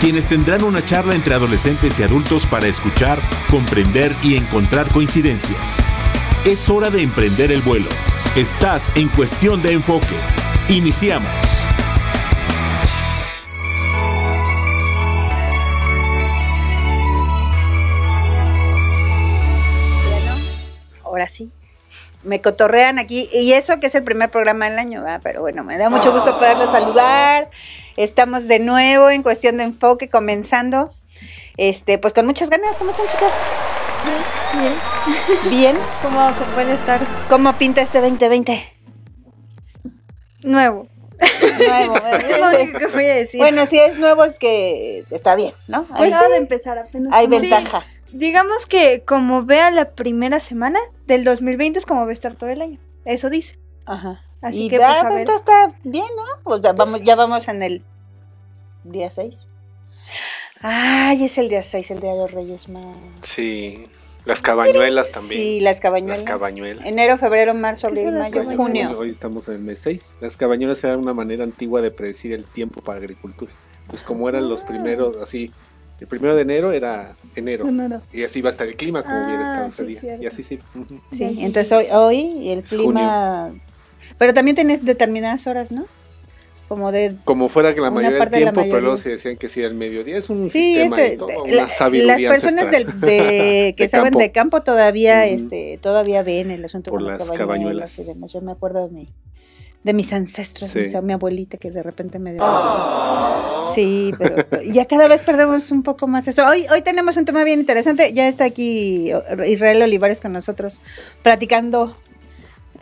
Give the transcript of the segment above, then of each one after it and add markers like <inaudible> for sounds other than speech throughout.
quienes tendrán una charla entre adolescentes y adultos para escuchar, comprender y encontrar coincidencias. Es hora de emprender el vuelo. Estás en cuestión de enfoque. Iniciamos. Bueno, ahora sí. Me cotorrean aquí, y eso que es el primer programa del año, ¿verdad? pero bueno, me da mucho gusto poderlos saludar. Estamos de nuevo en cuestión de enfoque, comenzando. Este, pues con muchas ganas. ¿Cómo están, chicas? Bien. Bien. <laughs> ¿Cómo se puede estar? ¿Cómo pinta este 2020? Nuevo. Nuevo. <laughs> Es lo único que voy a decir. Bueno, si es nuevo es que está bien, ¿no? Pues sí de empezar apenas. hay ventaja. Digamos que como vea la primera semana del 2020 es como va a estar todo el año. Eso dice. Ajá. Así y que, va, pues, a pues, está bien, ¿no? O sea, vamos, ya vamos en el día 6. Ay, es el día 6, el día de los Reyes Magos. Sí, las cabañuelas también. Sí, las cabañuelas. Las cabañuelas. Enero, febrero, marzo, ¿Qué abril, mayo, junio. Hoy estamos en el mes 6. Las cabañuelas eran una manera antigua de predecir el tiempo para agricultura. Pues como eran los primeros, así, el primero de enero era enero. Enero. Y así va a estar el clima como hubiera Ah, estado sí, ese día. cierto. Y así sí. Sí, entonces hoy, hoy el Es clima... Pero también tienes determinadas horas, ¿no? Como de... Como fuera que la mayoría del de tiempo, pero luego se decían que sí era el mediodía. Es un Sí, sistema este, y todo, la- una sabiduría las personas del- de, <laughs> que De saben campo. de campo todavía, este, todavía ven el asunto Por con las las cabañuelas. cabañuelas. y demás. Yo me acuerdo de mi, de mis ancestros, Sí. o sea, mi abuelita que de repente me dio. Sí, pero ya cada vez perdemos un poco más eso. Hoy, hoy tenemos un tema bien interesante. Ya está aquí Israel Olivares con nosotros platicando.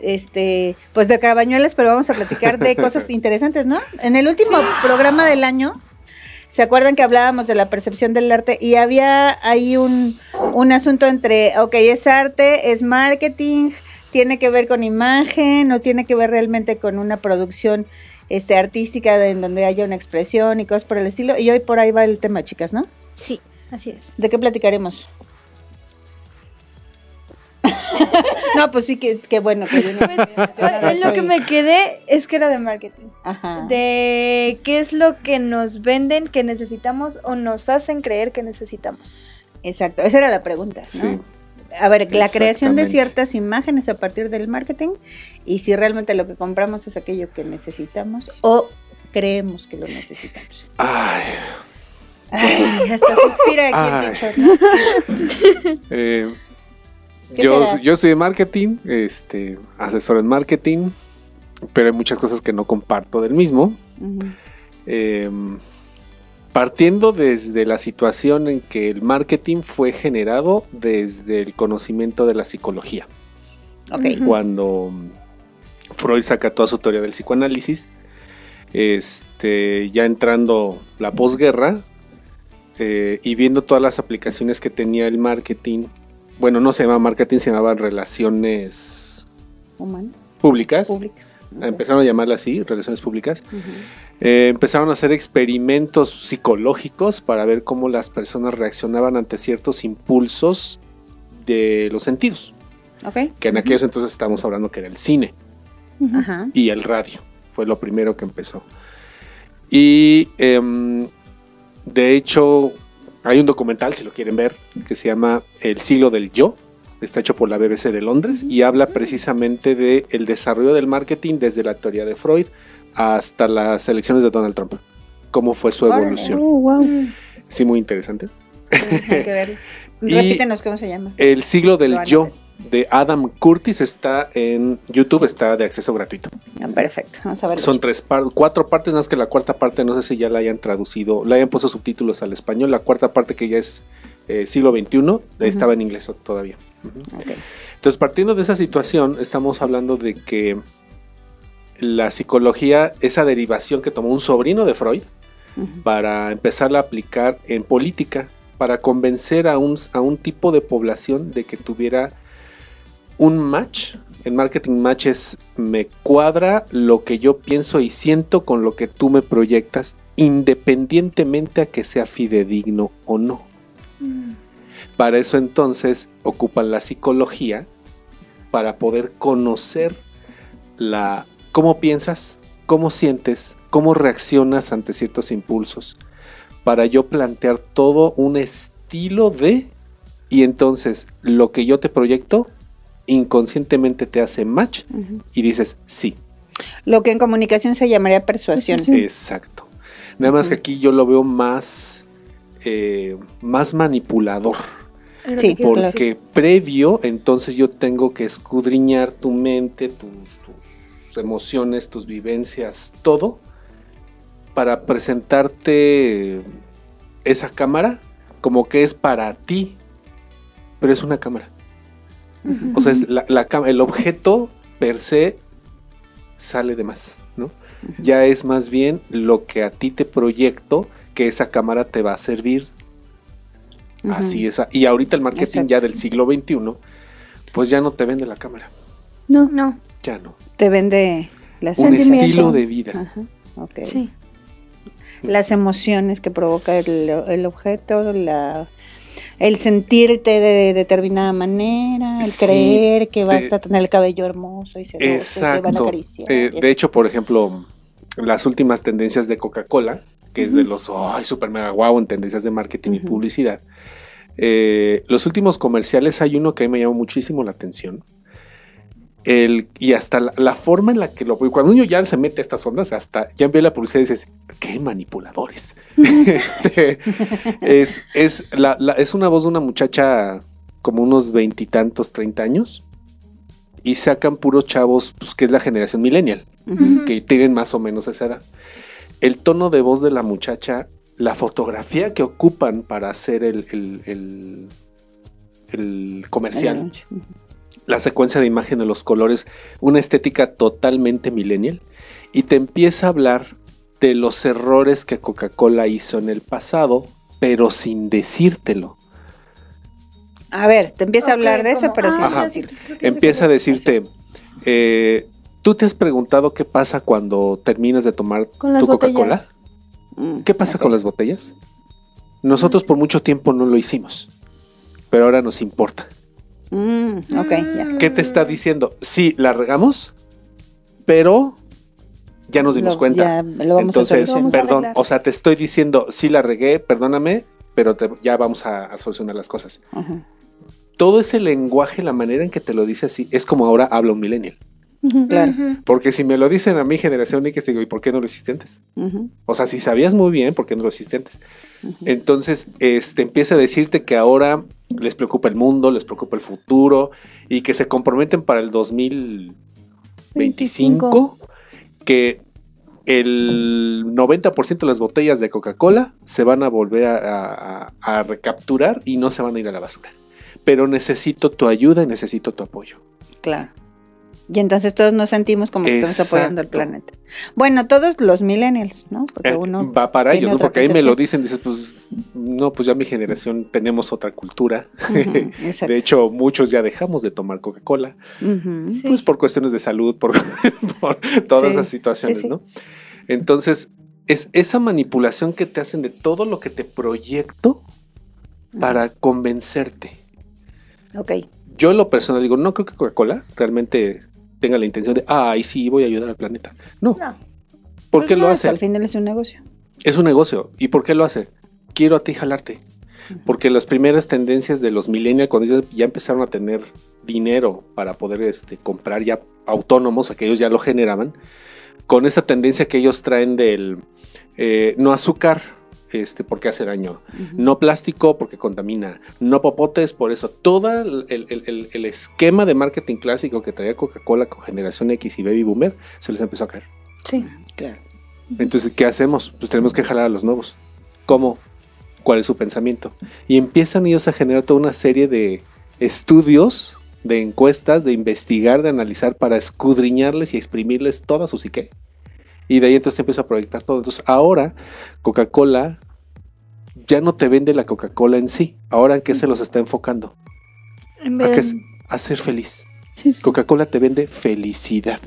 Este, pues de cabañuelas, pero vamos a platicar de cosas <laughs> interesantes, ¿no? En el último programa del año, ¿Se acuerdan que hablábamos de la percepción del arte? Y había ahí un, un asunto entre, ok, es arte, es marketing, tiene que ver con imagen, no tiene que ver realmente con una producción este, artística de- en donde haya una expresión y cosas por el estilo. Y hoy por ahí va el tema, chicas, ¿no? Sí, así es. ¿De qué platicaremos? <laughs> no, pues sí, que, que bueno. Que En lo que me quedé es que era de marketing. Ajá. De qué es lo que nos venden que necesitamos o nos hacen creer que necesitamos. Exacto, esa era la pregunta. ¿no? Sí. A ver, la creación de ciertas imágenes a partir del marketing y si realmente lo que compramos es aquello que necesitamos o creemos que lo necesitamos. Ay, Ay, hasta suspira aquí <laughs> eh, ¿Qué yo, será? yo estudié marketing, este, asesor en marketing, pero hay muchas cosas que no comparto del mismo. Ujú. Eh, partiendo desde la situación en que el marketing fue generado desde el conocimiento de la psicología. Ok. Ujú. Cuando Freud saca toda su teoría del psicoanálisis, este, ya entrando la posguerra eh, y viendo todas las aplicaciones que tenía el marketing, bueno, no se llamaba marketing, se llamaban relaciones Humanos, públicas. Empezaron a llamarla así, relaciones públicas. Eh, empezaron a hacer experimentos psicológicos para ver cómo las personas reaccionaban ante ciertos impulsos de los sentidos, Ok. que en aquellos entonces estamos hablando que era el cine Ajá. y el radio, fue lo primero que empezó. Y em, de hecho hay un documental, si lo quieren ver, que se llama El siglo del yo, está hecho por la BBC de Londres y habla precisamente de el desarrollo del marketing desde la teoría de Freud hasta las elecciones de Donald Trump. Cómo fue su evolución. Mm. Sí, muy interesante. Sí, hay que ver. <laughs> Y- Repítenos cómo se llama. El siglo del yo de Adam Curtis está en YouTube, está de acceso gratuito. Ah, perfecto. Vamos a ver. Son tres par- cuatro partes, más que la cuarta parte no sé si ya la hayan traducido, le hayan puesto subtítulos al español. La cuarta parte que ya es eh, siglo XXI estaba en inglés todavía. Entonces, partiendo de esa situación, estamos hablando de que la psicología, esa derivación que tomó un sobrino de Freud para empezarla a aplicar en política para convencer a un, a un tipo de población de que tuviera un match. El marketing match es me cuadra lo que yo pienso y siento con lo que tú me proyectas, independientemente a que sea fidedigno o no. Mm. Para eso entonces ocupan la psicología para poder conocer la cómo piensas, cómo sientes, cómo reaccionas ante ciertos impulsos, para yo plantear todo un estilo de y entonces lo que yo te proyecto inconscientemente te hace match y dices sí, Lo que en comunicación se llamaría persuasión. Exacto. Nada más que aquí yo lo veo más eh, más manipulador. Sí. Porque previo, entonces yo tengo que escudriñar tu mente, tus, tus emociones, tus vivencias, todo, para presentarte esa cámara como que es para ti, pero es una cámara. O sea, es la- la cam- el objeto per se sale de más, ¿no? Ya es más bien lo que a ti te proyecto que esa cámara te va a servir. Así es. Y ahorita el marketing ya del siglo XXI, pues ya no te vende la cámara. No, no. Ya no. Te vende las Un estilo de vida. Ajá. Sí. Las emociones que provoca el, el objeto, la, el sentirte de determinada manera, el Sí, creer que vas de- a tener el cabello hermoso y se te van a Exacto. acariciar. Eh, de hecho, por ejemplo, las últimas tendencias de Coca-Cola, que es de los ay, super mega guau en tendencias de marketing y publicidad. eh, los últimos comerciales hay uno que a mí me llamó muchísimo la atención. El, y hasta la, la forma en la que lo cuando uno ya se mete a estas ondas, hasta ya ve la publicidad y dices, qué manipuladores. <laughs> Este, es, es, la- la- es una voz de una muchacha como unos veintitantos, treinta años, y sacan puros chavos, pues que es la generación millennial, que tienen más o menos esa edad. El tono de voz de la muchacha, la fotografía que ocupan para hacer el, el- el- el comercial. La secuencia de imagen de los colores, una estética totalmente millennial, y te empieza a hablar de los errores que Coca-Cola hizo en el pasado, pero sin decírtelo. A ver, te empieza a hablar de eso, pero ah, sin sé Empieza a decirte, eh, ¿tú te has preguntado qué pasa cuando terminas de tomar tu Coca-Cola? Mm, ¿Qué pasa con las botellas? Nosotros por mucho tiempo no lo hicimos, pero ahora nos importa. Mm, ok, ya. ¿Qué te está diciendo? Sí, la regamos, pero ya nos dimos Lo- cuenta. ya lo vamos a Entonces, a perdón, o sea, te estoy diciendo, sí la regué, perdóname, pero te- ya vamos a, a solucionar las cosas. Ajá. Todo ese lenguaje, la manera en que te lo dice así, es como ahora habla un millennial. Claro. Porque si me lo dicen a mi generación, X, te digo, ¿y por qué no lo hiciste antes? O sea, si sabías muy bien, ¿por qué no lo hiciste antes? Entonces, este, empieza a decirte que ahora les preocupa el mundo, les preocupa el futuro y que se comprometen para el 2025 que el 90% de las botellas de Coca-Cola se van a volver a, a- a recapturar y no se van a ir a la basura. Pero necesito tu ayuda y necesito tu apoyo. Claro. Y entonces todos nos sentimos como que estamos apoyando al planeta. Bueno, todos los millennials, ¿no? Porque Eh, uno va para ellos, ¿no? porque ahí me lo dicen, dices, pues no, pues ya mi generación tenemos otra cultura. Exacto. De hecho, muchos ya dejamos de tomar Coca-Cola. Sí. pues por cuestiones de salud, por, <laughs> por todas Sí, esas situaciones, sí, sí. ¿no? Entonces, es esa manipulación que te hacen de todo lo que te proyecto para convencerte. Ok. Yo en lo personal digo, no creo que Coca-Cola realmente tenga la intención de, ay, sí, voy a ayudar al planeta. No, No. ¿por Pues qué no, lo hace? Al final es un negocio. Es un negocio. ¿Y por qué lo hace? Quiero a ti jalarte. Porque las primeras tendencias de los millennials, cuando ellos ya empezaron a tener dinero para poder este, comprar ya autónomos, a que ellos ya lo generaban, con esa tendencia que ellos traen del eh, no azúcar, este, porque hace daño, no plástico porque contamina, no popotes por eso. Todo el, el- el- el esquema de marketing clásico que traía Coca-Cola con generación X y Baby Boomer se les empezó a caer. Sí. Claro. Entonces, ¿qué hacemos? Pues tenemos que jalar a los nuevos. ¿Cómo? ¿Cuál es su pensamiento? Y empiezan ellos a generar toda una serie de estudios, de encuestas, de investigar, de analizar para escudriñarles y exprimirles toda su psique. Y de ahí entonces te empieza a proyectar todo. Entonces, ahora Coca-Cola ya no te vende la Coca-Cola en sí. Ahora en qué se los está enfocando? En A, que de- es- a ser feliz. Sí, sí. Coca-Cola te vende felicidad.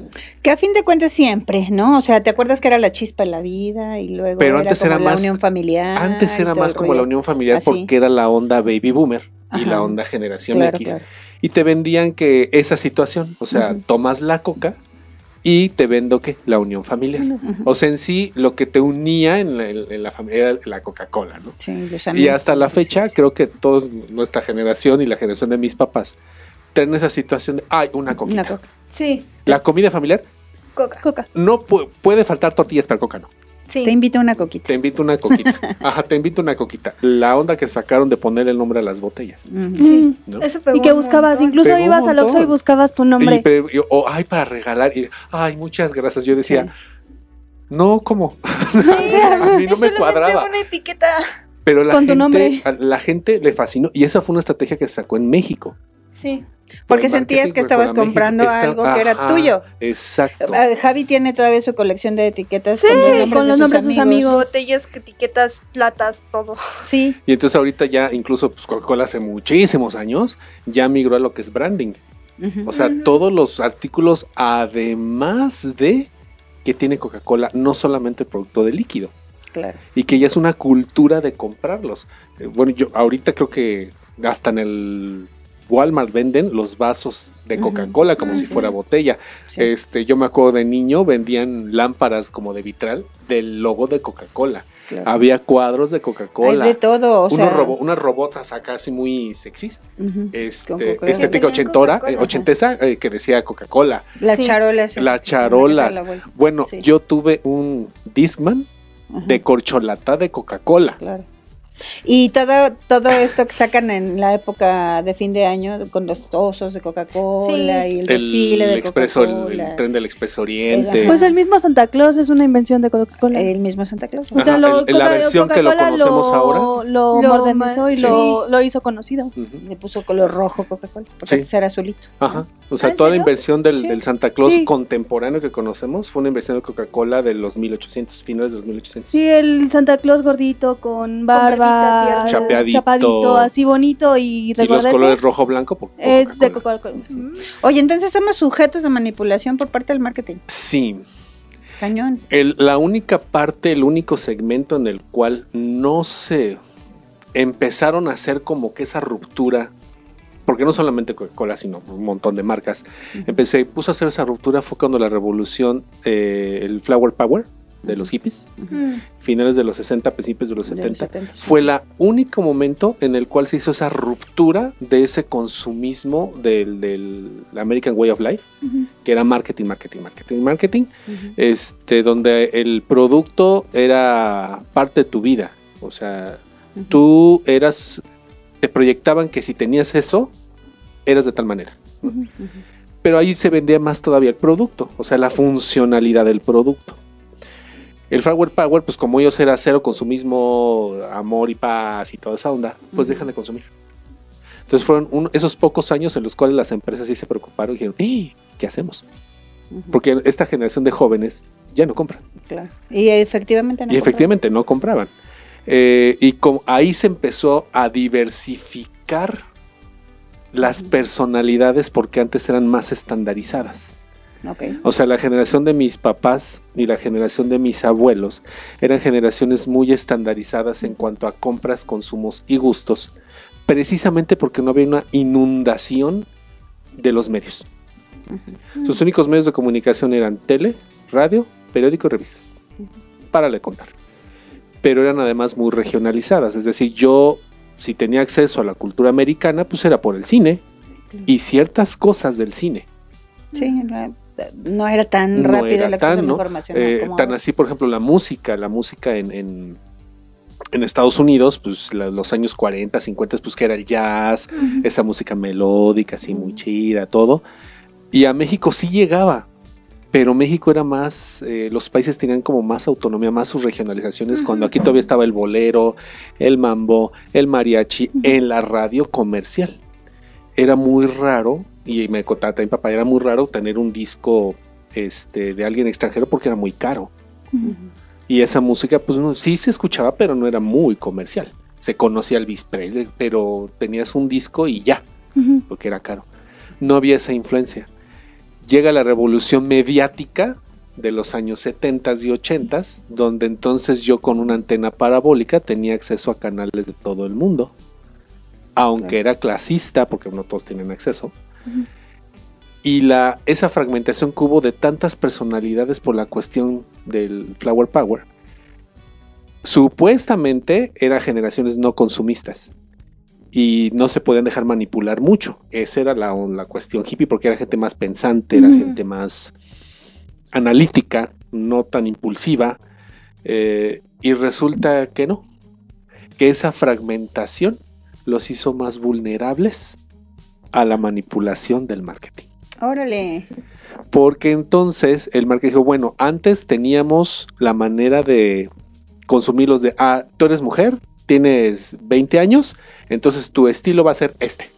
Que a fin de cuentas siempre, ¿no? O sea, ¿te acuerdas que era la chispa en la vida y luego Pero era antes como era la más- unión familiar? Antes era más como la unión familiar Así. porque era la onda baby boomer y la onda generación Claro, X. claro. Y te vendían que esa situación, o sea, tomas la coca y te vendo que la unión familiar. O sea, en sí lo que te unía en la, en la familia era la Coca-Cola, ¿no? Sí, los Y amigos. hasta la fecha, creo que toda nuestra generación y la generación de mis papás tienen esa situación de, ay, una coquita. Una coca. Sí, La comida familiar, coca. Coca. no pu- puede faltar tortillas, pero coca no. Sí. Te invito a una coquita. Te invito una coquita. <laughs> Ajá, te invito una coquita. La onda que sacaron de ponerle el nombre a las botellas. Sí. ¿no? Eso pegó Y que buscabas, montón. incluso Pegó ibas al Oxxo y buscabas tu Y, nombre. pero- y- o ay, para regalar. Y, ay, muchas gracias. Yo decía, Sí. no, ¿cómo? <laughs> Sí, <laughs> a mí no me cuadraba. una etiqueta. Pero la Con tu gente, nombre. a la gente le fascinó. Y esa fue una estrategia que se sacó en México. Sí. Porque sentías que estabas comprando Está- algo que era ajá, tuyo. Exacto. Ah, Javi tiene todavía su colección de etiquetas Sí, con los nombres, con de, sus nombres de sus amigos. Botellas, etiquetas, latas, todo. Sí. Y entonces ahorita ya, incluso pues, Coca-Cola hace muchísimos años, ya migró a lo que es branding. O sea, todos los artículos, además de que tiene Coca-Cola, no solamente el producto de líquido, Claro. y que ya es una cultura de comprarlos. Eh, bueno, yo ahorita creo que hasta en el Walmart venden los vasos de. Coca-Cola como Así si fuera botella. Sí. Este, yo me acuerdo de niño vendían lámparas como de vitral del logo de Coca-Cola. claro. Había cuadros de Coca-Cola. de todo, o unos sea. robo- unas robots acá así muy sexys. ujú. Este, estética ochentora, eh, ochentesa, eh, que decía Coca-Cola. Las Sí. charolas. Las charolas. la. Bueno, Sí. yo tuve un Discman de corcholata de Coca-Cola. Claro. Y todo, todo esto que sacan en la época de fin de año con los osos de Coca-Cola Sí. y el desfile el de expreso, el, el tren del Expreso Oriente. El- Pues el mismo Santa Claus es una invención de Coca-Cola. El mismo Santa Claus. o sea, lo, la versión que lo conocemos lo- ahora. Lo, Lo modernizó y ma- lo, lo hizo conocido. Ujú. Le puso color rojo Coca-Cola, porque Sí. antes era azulito. Ajá. O sea, ¿Ah, toda la inversión del, Sí. del Santa Claus Sí. contemporáneo que conocemos fue una inversión de Coca-Cola de los 1800, finales de los 1800. Sí, el Santa Claus gordito con barba, Chapeadito. chapadito, así bonito y y los colores rojo blanco por, es de Coca-Cola. Oye, entonces somos sujetos de manipulación por parte del marketing. Sí, Cañón. El- la única parte, el único segmento en el cual no se empezaron a hacer como que esa ruptura, porque no solamente Coca-Cola, sino un montón de marcas, empecé, puso a hacer esa ruptura fue cuando la revolución, eh, el Flower Power de los hippies, finales de los 60, principios de los De los 70, 70, sí. fue el único momento en el cual se hizo esa ruptura de ese consumismo del, del American Way of Life, que era marketing, marketing, marketing, marketing, este, donde el producto era parte de tu vida. O sea, tú eras, te proyectaban que si tenías eso, eras de tal manera. Pero ahí se vendía más todavía el producto, o sea, la funcionalidad del producto. El Flower Power, pues como ellos era cero consumismo, amor y paz y toda esa onda, pues Ujú. dejan de consumir. Entonces fueron un- esos pocos años en los cuales las empresas sí se preocuparon y dijeron, "¡Eh! ¿qué hacemos? Porque esta generación de jóvenes ya no compran. Claro. Y efectivamente no. Y efectivamente no compraban. Eh, y como ahí se empezó a diversificar las personalidades porque antes eran más estandarizadas. Ok. O sea, la generación de mis papás y la generación de mis abuelos eran generaciones muy estandarizadas en cuanto a compras, consumos y gustos, precisamente porque no había una inundación de los medios. Sus únicos medios de comunicación eran tele, radio, periódico y revistas. Para le contar. Pero eran además muy regionalizadas. Es decir, yo, si tenía acceso a la cultura americana, pues era por el cine y ciertas cosas del cine. Sí, no, era tan No rápido era tan, la ¿no? información. Eh, como tan ahora. así, por ejemplo, la música, la música en, en, en Estados Unidos, pues la- los años 40, 50, pues que era el jazz, esa música melódica, así muy chida, todo. Y a México sí llegaba, pero México era más, eh, los países tenían como más autonomía, más sus regionalizaciones, cuando aquí todavía estaba el bolero, el mambo, el mariachi, en la radio comercial. Era muy raro, y me contaba también papá, era muy raro tener un disco este, de alguien extranjero porque era muy caro. Y esa música, pues no, sí se escuchaba, pero no era muy comercial. se conocía Elvis Presley, pero tenías un disco y ya, porque era caro. No había esa influencia. Llega la revolución mediática de los años 70 y 80, donde entonces yo con una antena parabólica tenía acceso a canales de todo el mundo. Aunque era clasista, porque no todos tienen acceso. Y la, esa fragmentación que hubo de tantas personalidades por la cuestión del Flower Power, supuestamente eran generaciones no consumistas y no se podían dejar manipular mucho. Esa era la, la cuestión hippie porque era gente más pensante, era gente más analítica, no tan impulsiva. eh, y resulta que no, que esa fragmentación los hizo más vulnerables a la manipulación del marketing. Órale. Porque entonces el marketing dijo, bueno, antes teníamos la manera de consumirlos de, ah, tú eres mujer, tienes 20 años, entonces tu estilo va a ser este.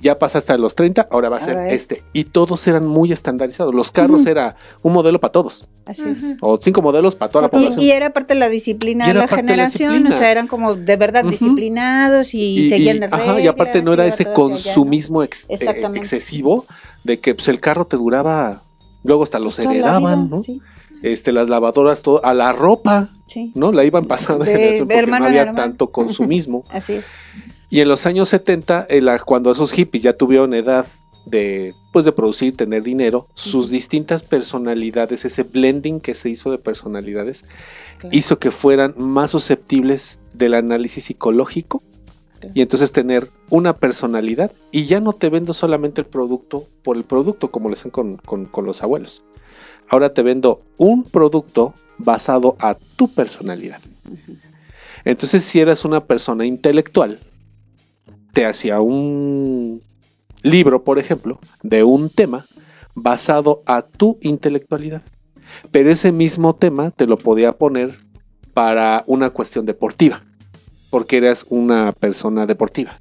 Ya pasaste a los 30, ahora va a ser este. Y todos eran muy estandarizados. Los carros Ujú. era un modelo para todos. Así es. O cinco modelos para toda la población. Y, y era parte de la disciplina Y de la parte de la generación, o sea, eran como de verdad disciplinados y, seguían las ajá, reglas. y aparte no era ese consumismo ex- eh, excesivo de que pues, el carro te duraba, luego hasta los heredaban, vida, ¿no? Sí, Este, las lavadoras, todo, a la ropa, sí, ¿no? La iban pasando de De generación porque no había hermano. tanto consumismo. <laughs> así es. Y en los años 70, en la- cuando esos hippies ya tuvieron edad de, pues, de producir, tener dinero, sus distintas personalidades, ese blending que se hizo de personalidades, Claro. hizo que fueran más susceptibles del análisis psicológico Claro. y entonces tener una personalidad y ya no te vendo solamente el producto por el producto como lo hacen con, con- con los abuelos. Ahora te vendo un producto basado a tu personalidad. Entonces si eras una persona intelectual, te hacía un libro, por ejemplo, de un tema basado a tu intelectualidad. Pero ese mismo tema te lo podía poner para una cuestión deportiva, porque eras una persona deportiva.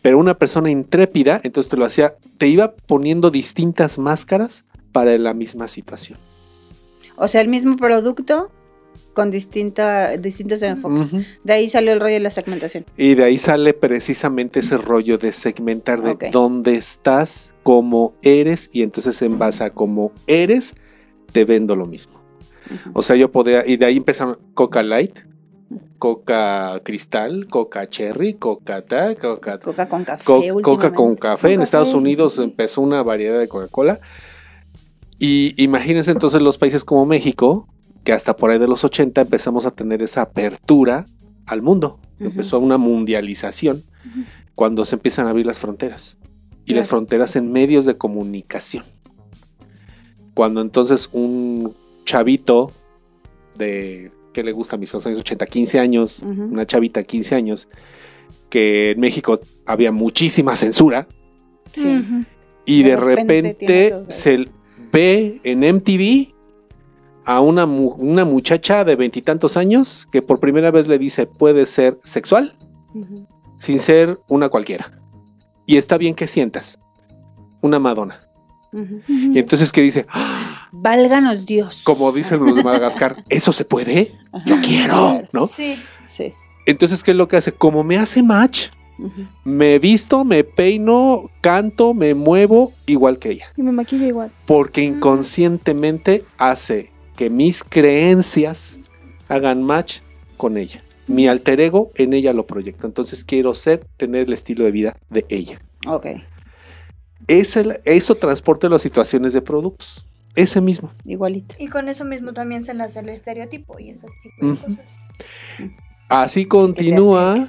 Pero una persona intrépida, entonces te lo hacía, te iba poniendo distintas máscaras para la misma situación. O sea, el mismo producto con distinta, distintos enfoques. Ujú. De ahí salió el rollo de la segmentación. Y de ahí sale precisamente ese rollo de segmentar de Ok. dónde estás, cómo eres, y entonces en base a cómo eres, te vendo lo mismo. Ujú. O sea, yo podría, y de ahí empezaron Coca Light, Coca Cristal, Coca Cherry, Coca Ta, Coca, Coca con café. Co- Coca con café. En Con Estados café, Unidos sí. empezó una variedad de Coca-Cola. Y imagínense entonces los países como México, que hasta por ahí de los 80 empezamos a tener esa apertura al mundo. Empezó una mundialización cuando se empiezan a abrir las fronteras. Y las fronteras en medios de comunicación. Cuando entonces un chavito de, ¿qué le gusta a mis años 80? 15 años, una chavita 15 años, que en México había muchísima censura Sí. Y De de repente se ve en MTV a una, mu- una muchacha de veintitantos años que por primera vez le dice puede ser sexual sin ser una cualquiera. Y está bien que sientas una Madonna. Y entonces que dice, "Ah", Válganos Dios. como dicen los de Madagascar, <laughs> ¿eso se puede? Ajá. Yo quiero. ¿no? Sí. Sí. Entonces, ¿qué es lo que hace? Como me hace match, me visto, me peino, canto, me muevo igual que ella. Y me maquillo igual. Porque inconscientemente hace que mis creencias hagan match con ella. Mi alter ego en ella lo proyecto. Entonces quiero ser, tener el estilo de vida de ella. Ok. Ese- eso transporta las situaciones de productos. Ese mismo. Igualito. Y con eso mismo también se nace el estereotipo y esas tipos de cosas. Así continúa.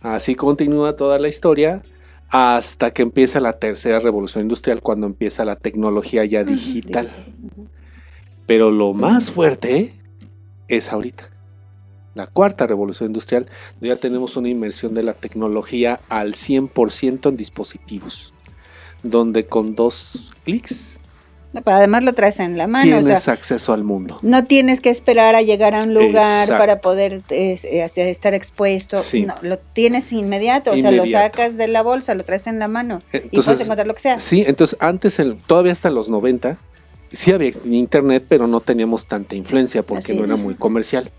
Así continúa toda la historia hasta que empieza la tercera revolución industrial, cuando empieza la tecnología ya digital. Pero lo más fuerte es ahorita. La cuarta revolución industrial, ya tenemos una inmersión de la tecnología al 100% en dispositivos, donde con dos clics No, pero además lo traes en la mano. O tienes sea, acceso al mundo. no tienes que esperar a llegar a un lugar Exacto. para poder eh, estar expuesto. Sí. No, lo tienes inmediato. O sea, lo Inmediato. sacas de la bolsa, lo traes en la mano. y puedes Entonces, encontrar lo que sea. Sí, entonces antes, todavía hasta los 90, sí había internet, pero no teníamos tanta influencia porque no era muy comercial.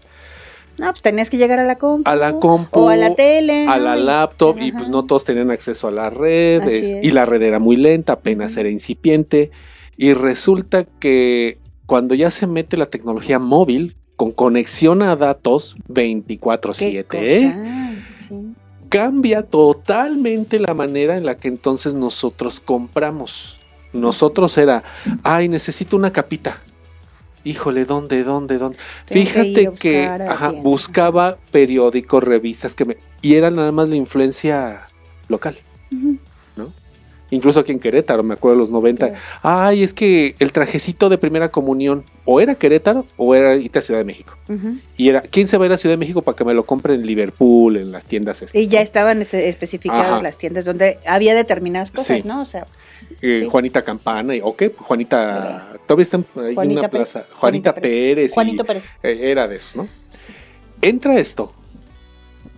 No, pues tenías que llegar a la compu. a la compu, O a la tele. a ¿no? la laptop y pues no todos tenían acceso a la red y la red era muy lenta, apenas era incipiente y resulta que cuando ya se mete la tecnología móvil con conexión a datos Qué 24/7, cosa, sí. cambia totalmente la manera en la que entonces nosotros compramos. Nosotros era, ay, necesito una capita. Híjole, ¿dónde, dónde, dónde? Tengo Fíjate que, ajá, buscaba periódicos, revistas que me y era nada más la influencia local, Ujú. incluso aquí en Querétaro, me acuerdo de los 90. Claro. Ay, es que el trajecito de primera comunión o era Querétaro o era irte a Ciudad de México. Y era, ¿quién se va a ir a Ciudad de México para que me lo compre en Liverpool, en las tiendas estas? Y ya no? estaban este, especificadas Ajá. las tiendas donde había determinadas cosas, Sí. ¿no? O sea, Eh, Sí. Juanita Campana, y- ¿o qué? Juanita, todavía está en Juanita una Pérez. plaza. Juanita, Pérez. y- Juanito Pérez. eh, era de esos, ¿no? Entra esto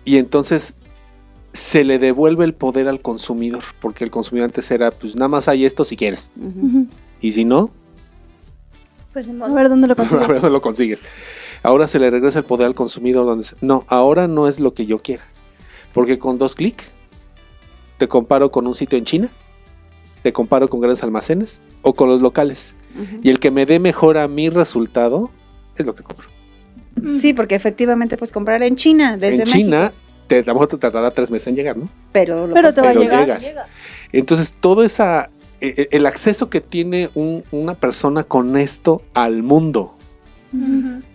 y entonces se le devuelve el poder al consumidor, porque el consumidor antes era, pues nada más hay esto si quieres, y si no, Pues A ver dónde lo <laughs> a ver consigues. dónde lo consigues. Ahora se le regresa el poder al consumidor, donde se- no, ahora no es lo que yo quiera, porque con dos clics te comparo con un sitio en China, te comparo con grandes almacenes o con los locales. Y el que me dé mejor a mi resultado es lo que compro. Sí, porque efectivamente pues comprar en China, desde en México, China, te, a lo mejor te tardará tres meses en llegar, ¿no? pero, lo Pero te va a Pero llegar. llegas. Entonces, todo esa, eh, eh, el acceso que tiene un- una persona con esto al mundo,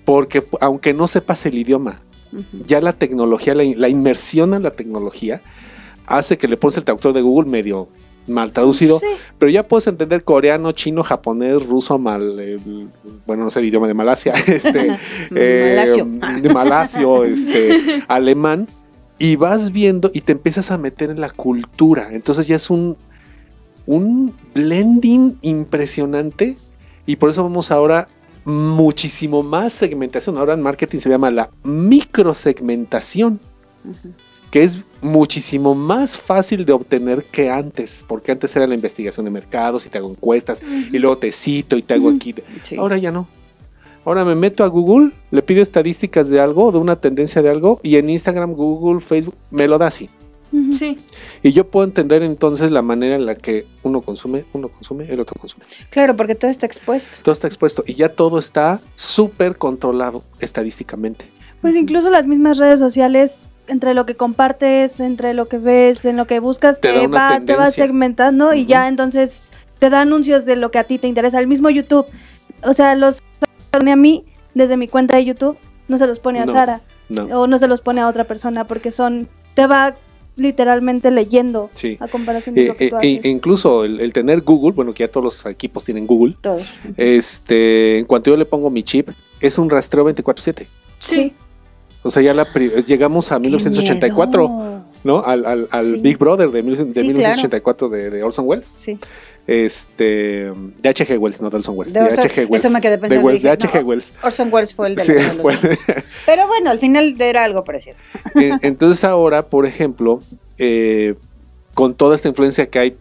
porque aunque no sepas el idioma, ya la tecnología, la, in- la inmersión en la tecnología, hace que le pones el traductor de Google medio mal traducido, Sí. pero ya puedes entender coreano, chino, japonés, ruso, mal, eh, bueno, no sé el idioma de Malasia, <laughs> este, <laughs> eh, Malasio. de malasio, este, <laughs> alemán, y vas viendo y te empiezas a meter en la cultura. Entonces ya es un, un blending impresionante y por eso vamos ahora muchísimo más segmentación. Ahora en marketing se llama la microsegmentación Ujú. Que es muchísimo más fácil de obtener que antes, porque antes era la investigación de mercados y te hago encuestas y luego te cito y te hago Ujú. aquí. Sí. Ahora ya no. Ahora me meto a Google, le pido estadísticas de algo, de una tendencia de algo, y en Instagram, Google, Facebook, me lo da así. Sí. Y yo puedo entender entonces la manera en la que uno consume, uno consume, el otro consume. Claro, porque todo está expuesto. Todo está expuesto y ya todo está súper controlado estadísticamente. Pues incluso las mismas redes sociales, entre lo que compartes, entre lo que ves, en lo que buscas, Te va, te va segmentando y ya entonces te da anuncios de lo que a ti te interesa. El mismo YouTube, o sea, los pone a mí desde mi cuenta de YouTube, no se los pone a No. Sara No. o no se los pone a otra persona porque son, te va literalmente leyendo Sí. a comparación de Eh, lo que eh, tú e- haces. e incluso el, el tener Google, bueno, que ya todos los equipos tienen Google, Todos. este, en cuanto yo le pongo mi chip, es un rastreo 24/7. Sí. O sea, ya la llegamos a 1984, ¡Qué miedo! ¿no? Al, al- al Sí. Big Brother de, mil- de Sí, 1984 de, de Orson Welles. Sí. Este, de H.G. Wells, no de Orson Welles. De De, Orson- H.G. Wells. eso me quedé De, Wells, de dije, H.G. no. Wells. Orson Welles fue el de, Sí, de fue- Pero bueno, al final era algo parecido. <laughs> Entonces ahora, por ejemplo, eh, con toda esta influencia que hay,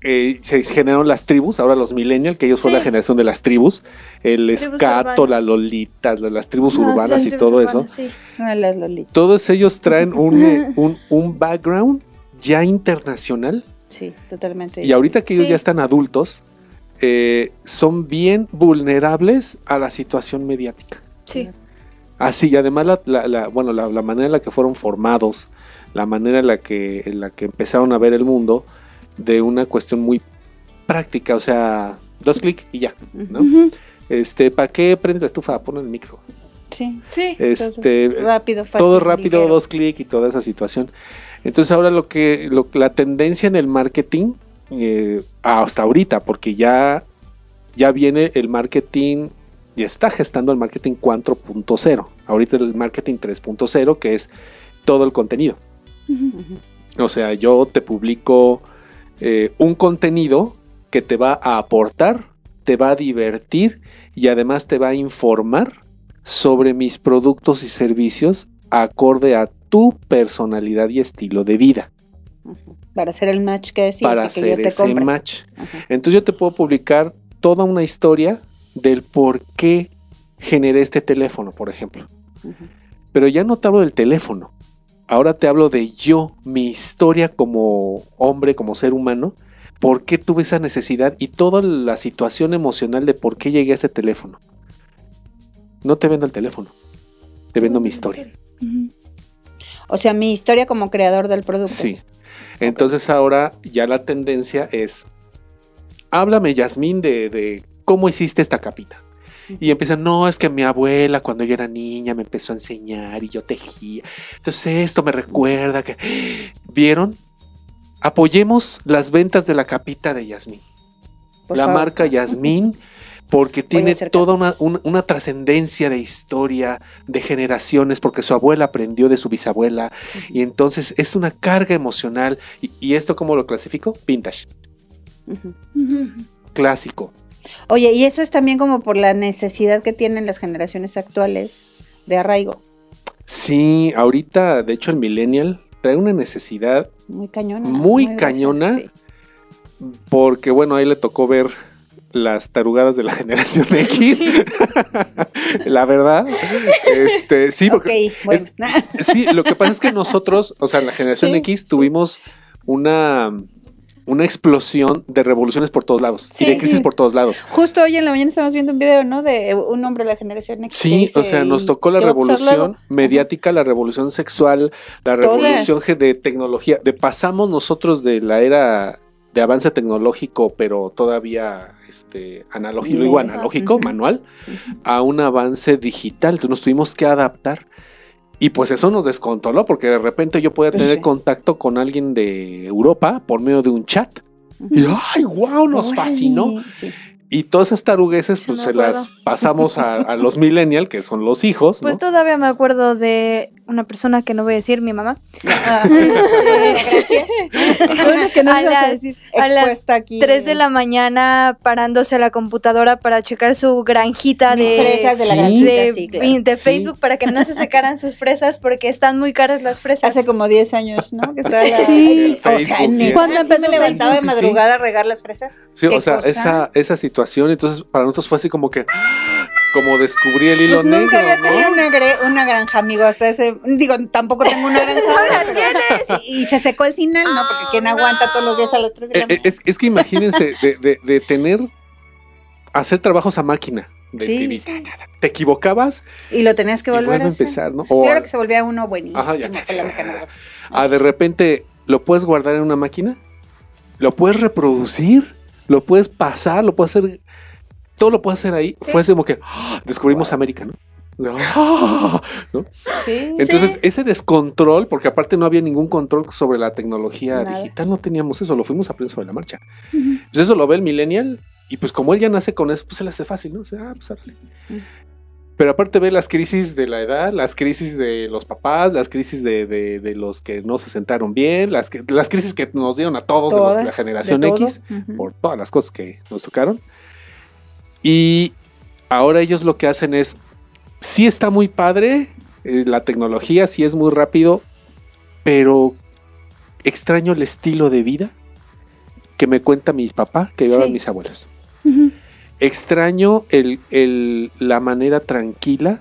eh, se generaron las tribus, ahora los millennials, que ellos fueron Sí. la generación de las tribus, el Tribus escato, urbanas. las lolitas, las, las tribus Ah, urbanas sí, y Tribus todo eso. sí. Ah, las lolitas. Todos ellos traen un, eh, <laughs> un, un background ya internacional Sí, totalmente. y ahorita que ellos Sí. ya están adultos, eh, son bien vulnerables a la situación mediática. Sí. Así, y además la, la- la- bueno, la, la manera en la que fueron formados, la manera en la que, en la que empezaron a ver el mundo, de una cuestión muy práctica, o sea, dos clics y ya, ¿no? Este, ¿para qué prende la estufa? Pon el micro. Sí. Sí. Este, Rápido, fácil. todo rápido, ligero. dos clics y toda esa situación. Entonces ahora lo que, lo, la tendencia en el marketing, eh, hasta ahorita, porque ya, ya viene el marketing, y está gestando el marketing 4.0. Ahorita el marketing 3.0, que es todo el contenido. O sea, yo te publico eh, un contenido que te va a aportar, te va a divertir y además te va a informar sobre mis productos y servicios acorde a tu personalidad y estilo de vida. Para hacer el match que decías para y que yo hacer te ese compre. match. Ajá. Entonces yo te puedo publicar toda una historia del por qué generé este teléfono, por ejemplo. Pero ya no te hablo del teléfono. Ahora te hablo de yo, mi historia como hombre, como ser humano. ¿Por qué tuve esa necesidad y toda la situación emocional de por qué llegué a ese teléfono? No te vendo el teléfono, te vendo mi historia. O sea, mi historia como creador del producto. Sí. Entonces ahora ya la tendencia es, háblame Yasmín de, de cómo hiciste esta capita. Y empiezan, no, es que mi abuela cuando yo era niña me empezó a enseñar y yo tejía. Entonces esto me recuerda que... ¿Vieron? Apoyemos las ventas de la capita de Yasmín. Por la favor. marca Yasmín, porque tiene toda una, una- una trascendencia de historia, de generaciones, porque su abuela aprendió de su bisabuela, y entonces es una carga emocional. ¿Y, y esto cómo lo clasifico? Vintage, clásico. Oye, y eso es también como por la necesidad que tienen las generaciones actuales de arraigo. Sí, ahorita, de hecho, el millennial trae una necesidad, Muy cañona. Muy cañona. sí. porque bueno, ahí le tocó ver las tarugadas de la <laughs> generación X. <laughs> la verdad. Este, sí, porque bueno. Sí, lo que pasa es que nosotros, o sea, la generación Sí, X tuvimos una, una explosión de revoluciones por todos lados Sí, y de crisis sí. por todos lados. Justo hoy en la mañana estamos viendo un video, ¿no? De un hombre de la generación X. Sí, o sea, nos tocó la ¿qué va a pasar revolución mediática, la revolución sexual, la revolución de tecnología. De pasamos nosotros de la era de avance tecnológico, pero todavía este analógico, digo analógico, manual, a un avance digital. Entonces nos tuvimos que adaptar. Y pues eso nos descontroló, porque de repente yo podía tener sí. contacto con alguien de Europa por medio de un chat. Y. ¡ay, wow! Nos fascinó. sí. Y todas esas tarugueses, pues se acuerdo. las pasamos a, a los millennial, que son los hijos, ¿no? Pues todavía me acuerdo de una persona que no voy a decir, mi mamá. <laughs> Ah, <laughs> gracias. Bueno, es que no A ibas a las- decir. A las Expuesta aquí. 3 de la mañana parándose a la computadora para checar su granjita Mis de, fresas de la Sí. granjita, de, sí, claro. de Sí. Facebook para que no se secaran sus fresas porque están muy caras las fresas. Hace como 10 años, ¿no? Que estaba la... Sí. O sea, Facebook, neta, y- ¿Cuándo ¿sí empezó me levantaba de madrugada a regar las fresas? Sí, ¿Qué o sea, cosa? esa, esa situación, entonces para nosotros fue así como que. Como descubrí el hilo Pues negro, nunca había ¿no? tenido una, gre- una granja, amigo, hasta ese... Digo, tampoco tengo una granja <laughs> ahora, pero- Y se secó al final, ¿no? Porque ¿quién aguanta todos los días a las 3 de la eh, mañana? es, es que imagínense de, de- de tener, hacer trabajos a máquina, de Sí, escribir. sí. Te equivocabas Y lo tenías que volver a empezar, ¿no? O Claro a- que se volvía uno buenísimo Ajá, ya. con la mecanografía. a de repente, ¿lo puedes guardar en una máquina? ¿Lo puedes reproducir? ¿Lo puedes pasar? ¿Lo puedes hacer? Todo lo puedes hacer ahí. Fue así como que ¡ah! descubrimos América, ¿no? ¡Ah! ¿no? Sí. Entonces, ese descontrol, porque aparte no había ningún control sobre la tecnología Nada. digital, no teníamos eso, lo fuimos aprendiendo sobre la marcha. Entonces, eso lo ve el millennial, y pues como él ya nace con eso, pues se le hace fácil, ¿no? O sea, ah, pues. Pero aparte ve las crisis de la edad, las crisis de los papás, las crisis de, de- de los que no se sentaron bien, las, que- las crisis que nos dieron a todos, de los la generación de. X, por todas las cosas que nos tocaron. Y ahora ellos lo que hacen es, sí está muy padre, eh, la tecnología sí es muy rápido, pero extraño el estilo de vida que me cuenta mi papá, que llevaban Sí. mis abuelos. Extraño el, el- la manera tranquila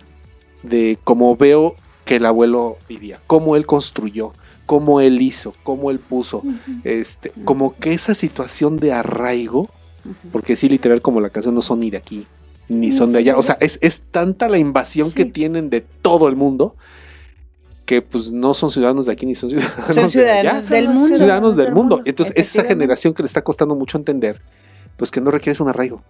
de cómo veo que el abuelo vivía, cómo él construyó, cómo él hizo, cómo él puso. Este, como que esa situación de arraigo, porque sí, literal, como la canción no son ni de aquí, ni son de allá. O sea, es, es tanta la invasión que tienen de todo el mundo que pues no son ciudadanos de aquí ni son <laughs> ciudadanos, Son de ciudadanos allá. del mundo. Ciudadanos del mundo. Entonces, es esa generación que le está costando mucho entender, pues que no requieres un arraigo.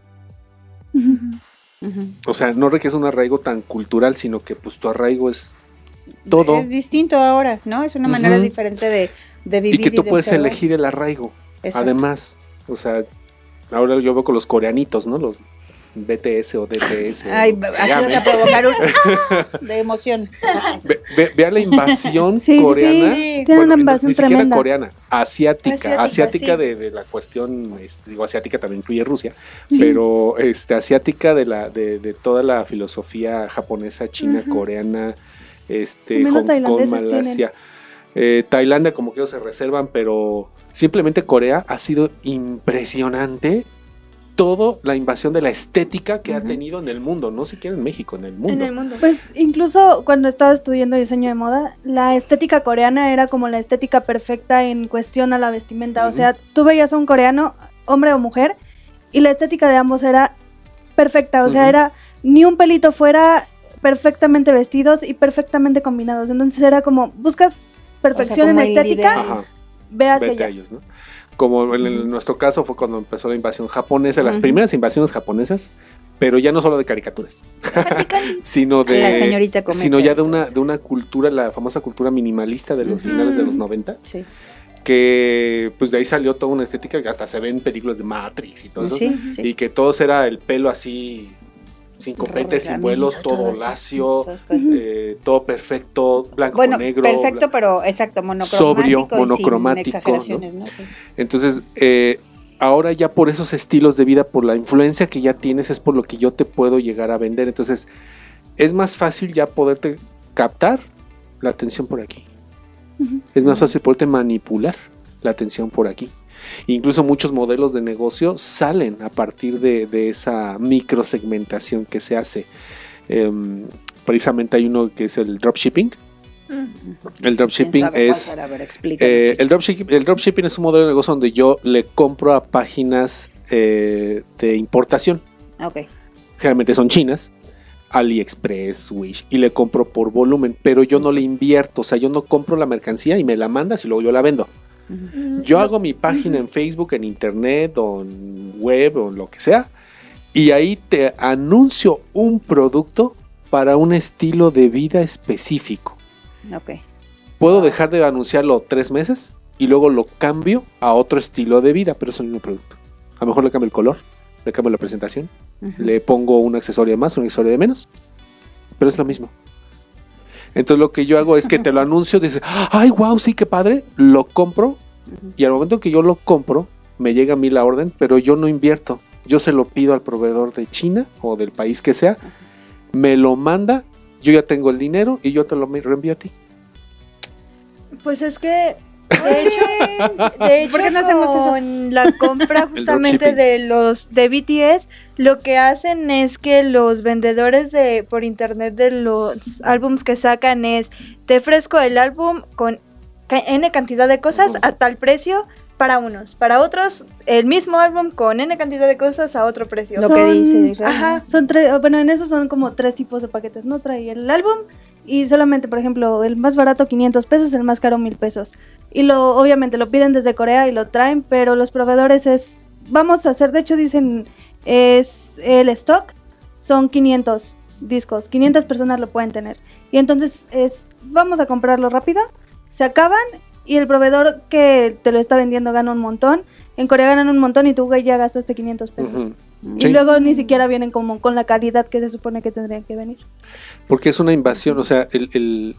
O sea, no requieres un arraigo tan cultural, sino que pues tu arraigo es todo. Es distinto ahora, ¿no? Es una manera diferente de, de Y vivir. que tú de puedes observar. elegir el arraigo. Exacto. Además, o sea, ahora yo veo con los coreanitos, ¿no? Los BTS o DTS. Ay, aquí vas a provocar un <laughs> ¡ah! de emoción. Ve, ve- vea la invasión Sí, sí, sí. coreana. Tiene Bueno, una ni- invasión ni siquiera tremenda. coreana, asiática, asiática, Asiática, sí. de, de la cuestión, este, digo asiática también incluye Rusia, Sí. pero este asiática de la de, de toda la filosofía japonesa, china, coreana, este, Hong Kong, Malasia, eh, Tailandia como que ellos se reservan, pero simplemente Corea ha sido impresionante toda la invasión de la estética que ha tenido en el mundo, no siquiera en México, en el mundo. En el mundo. Pues incluso cuando estaba estudiando diseño de moda, la estética coreana era como la estética perfecta en cuestión a la vestimenta. O sea, tú veías a un coreano, hombre o mujer, y la estética de ambos era perfecta. O sea, era ni un pelito fuera, perfectamente vestidos y perfectamente combinados. Entonces era como, buscas perfección como en el estética, ve hacia Vete a allá. ellos, ¿no? Como en, el- nuestro caso fue cuando empezó la invasión japonesa, las primeras invasiones japonesas, pero ya no solo de caricaturas, <laughs> sino de La señorita cometa. sino ya de una de una cultura, la famosa cultura minimalista de los finales de los 90, Sí, que pues de ahí salió toda una estética que hasta se ven películas de Matrix y todo eso, sí, sí. y que todos era el pelo así sin copetes, sin Regamito, vuelos, todo lacio, eh, todo perfecto, blanco Bueno, con negro. perfecto, pero exacto, monocromático. Sobrio, y sin monocromático, exageraciones, ¿no? Sí. Entonces, eh, ahora ya por esos estilos de vida, por la influencia que ya tienes, es por lo que yo te puedo llegar a vender. Entonces, es más fácil ya poderte captar la atención por aquí. Es más fácil poderte manipular la atención por aquí. Incluso muchos modelos de negocio salen a partir de, de esa microsegmentación que se hace. Em, precisamente hay uno que es el dropshipping. El dropshipping ¿Quién sabe cuál es ver, eh, el, dropshipping, el dropshipping es un modelo de negocio donde yo le compro a páginas eh, de importación. Ok. Generalmente son chinas. AliExpress, Wish, y le compro por volumen, pero yo no le invierto, o sea, yo no compro la mercancía y me la mandas y luego yo la vendo. Yo hago mi página en Facebook, en internet, o en web, o en lo que sea, y ahí te anuncio un producto para un estilo de vida específico. Ok. Puedo dejar de anunciarlo tres meses y luego lo cambio a otro estilo de vida, pero es el mismo producto. A lo mejor le cambio el color, le cambio la presentación, le pongo un accesorio de más, un accesorio de menos, pero es lo mismo. Entonces lo que yo hago es que te lo anuncio, dices, ay, wow, sí, qué padre, lo compro y al momento que yo lo compro, me llega a mí la orden, pero yo no invierto. Yo se lo pido al proveedor de China o del país que sea, me lo manda, yo ya tengo el dinero y yo te lo reenvío a ti. Pues es que, de hecho, de hecho ¿Por qué no hacemos eso? con la compra <laughs> justamente de los de BTS, lo que hacen es que los vendedores de por internet de los álbums que sacan es te ofrezco el álbum con n cantidad de cosas a tal precio para unos, para otros el mismo álbum con n cantidad de cosas a otro precio. Lo que dice. Ajá. Son tres, bueno, en eso son como tres tipos de paquetes, ¿no? Trae el álbum y solamente, por ejemplo, el más barato 500 pesos, el más caro 1000 pesos. Y lo, obviamente, lo piden desde Corea y lo traen, pero los proveedores es, vamos a hacer, de hecho dicen, es el stock, son 500 discos, 500 personas lo pueden tener. Y entonces es, vamos a comprarlo rápido, se acaban y el proveedor que te lo está vendiendo gana un montón. En Corea ganan un montón y tú ya gastaste 500 pesos. Y Sí. luego ni siquiera vienen como con la calidad que se supone que tendrían que venir. Porque es una invasión, o sea, el, el-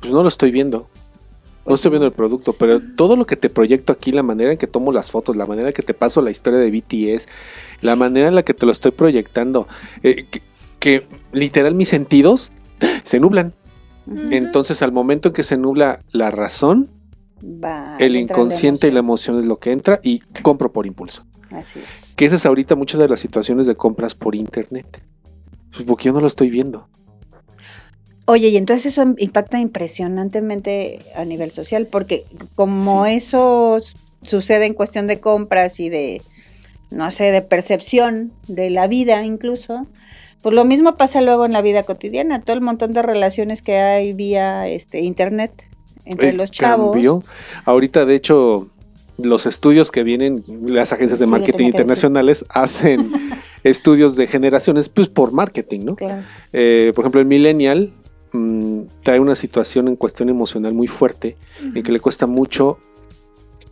pues no lo estoy viendo. No estoy viendo el producto, pero todo lo que te proyecto aquí, la manera en que tomo las fotos, la manera en que te paso la historia de BTS, la manera en la que te lo estoy proyectando, eh, que, que literal mis sentidos se nublan. Entonces, al momento en que se nubla la razón, Va, el inconsciente y la emoción. es lo que entra y compro por impulso. Así es. Que esa es ahorita muchas de las situaciones de compras por internet. Pues porque yo no lo estoy viendo. Oye, y entonces eso impacta impresionantemente a nivel social, porque como Sí. eso sucede en cuestión de compras y de, no sé, de percepción de la vida incluso, pues lo mismo pasa luego en la vida cotidiana, todo el montón de relaciones que hay vía este internet entre Eh, los chavos. cambió. Ahorita, de hecho, los estudios que vienen, las agencias de Sí, marketing internacionales <laughs> hacen <laughs> estudios de generaciones, pues por marketing, ¿no? Claro. Eh, por ejemplo, el millennial mm, trae una situación en cuestión emocional muy fuerte, en que le cuesta mucho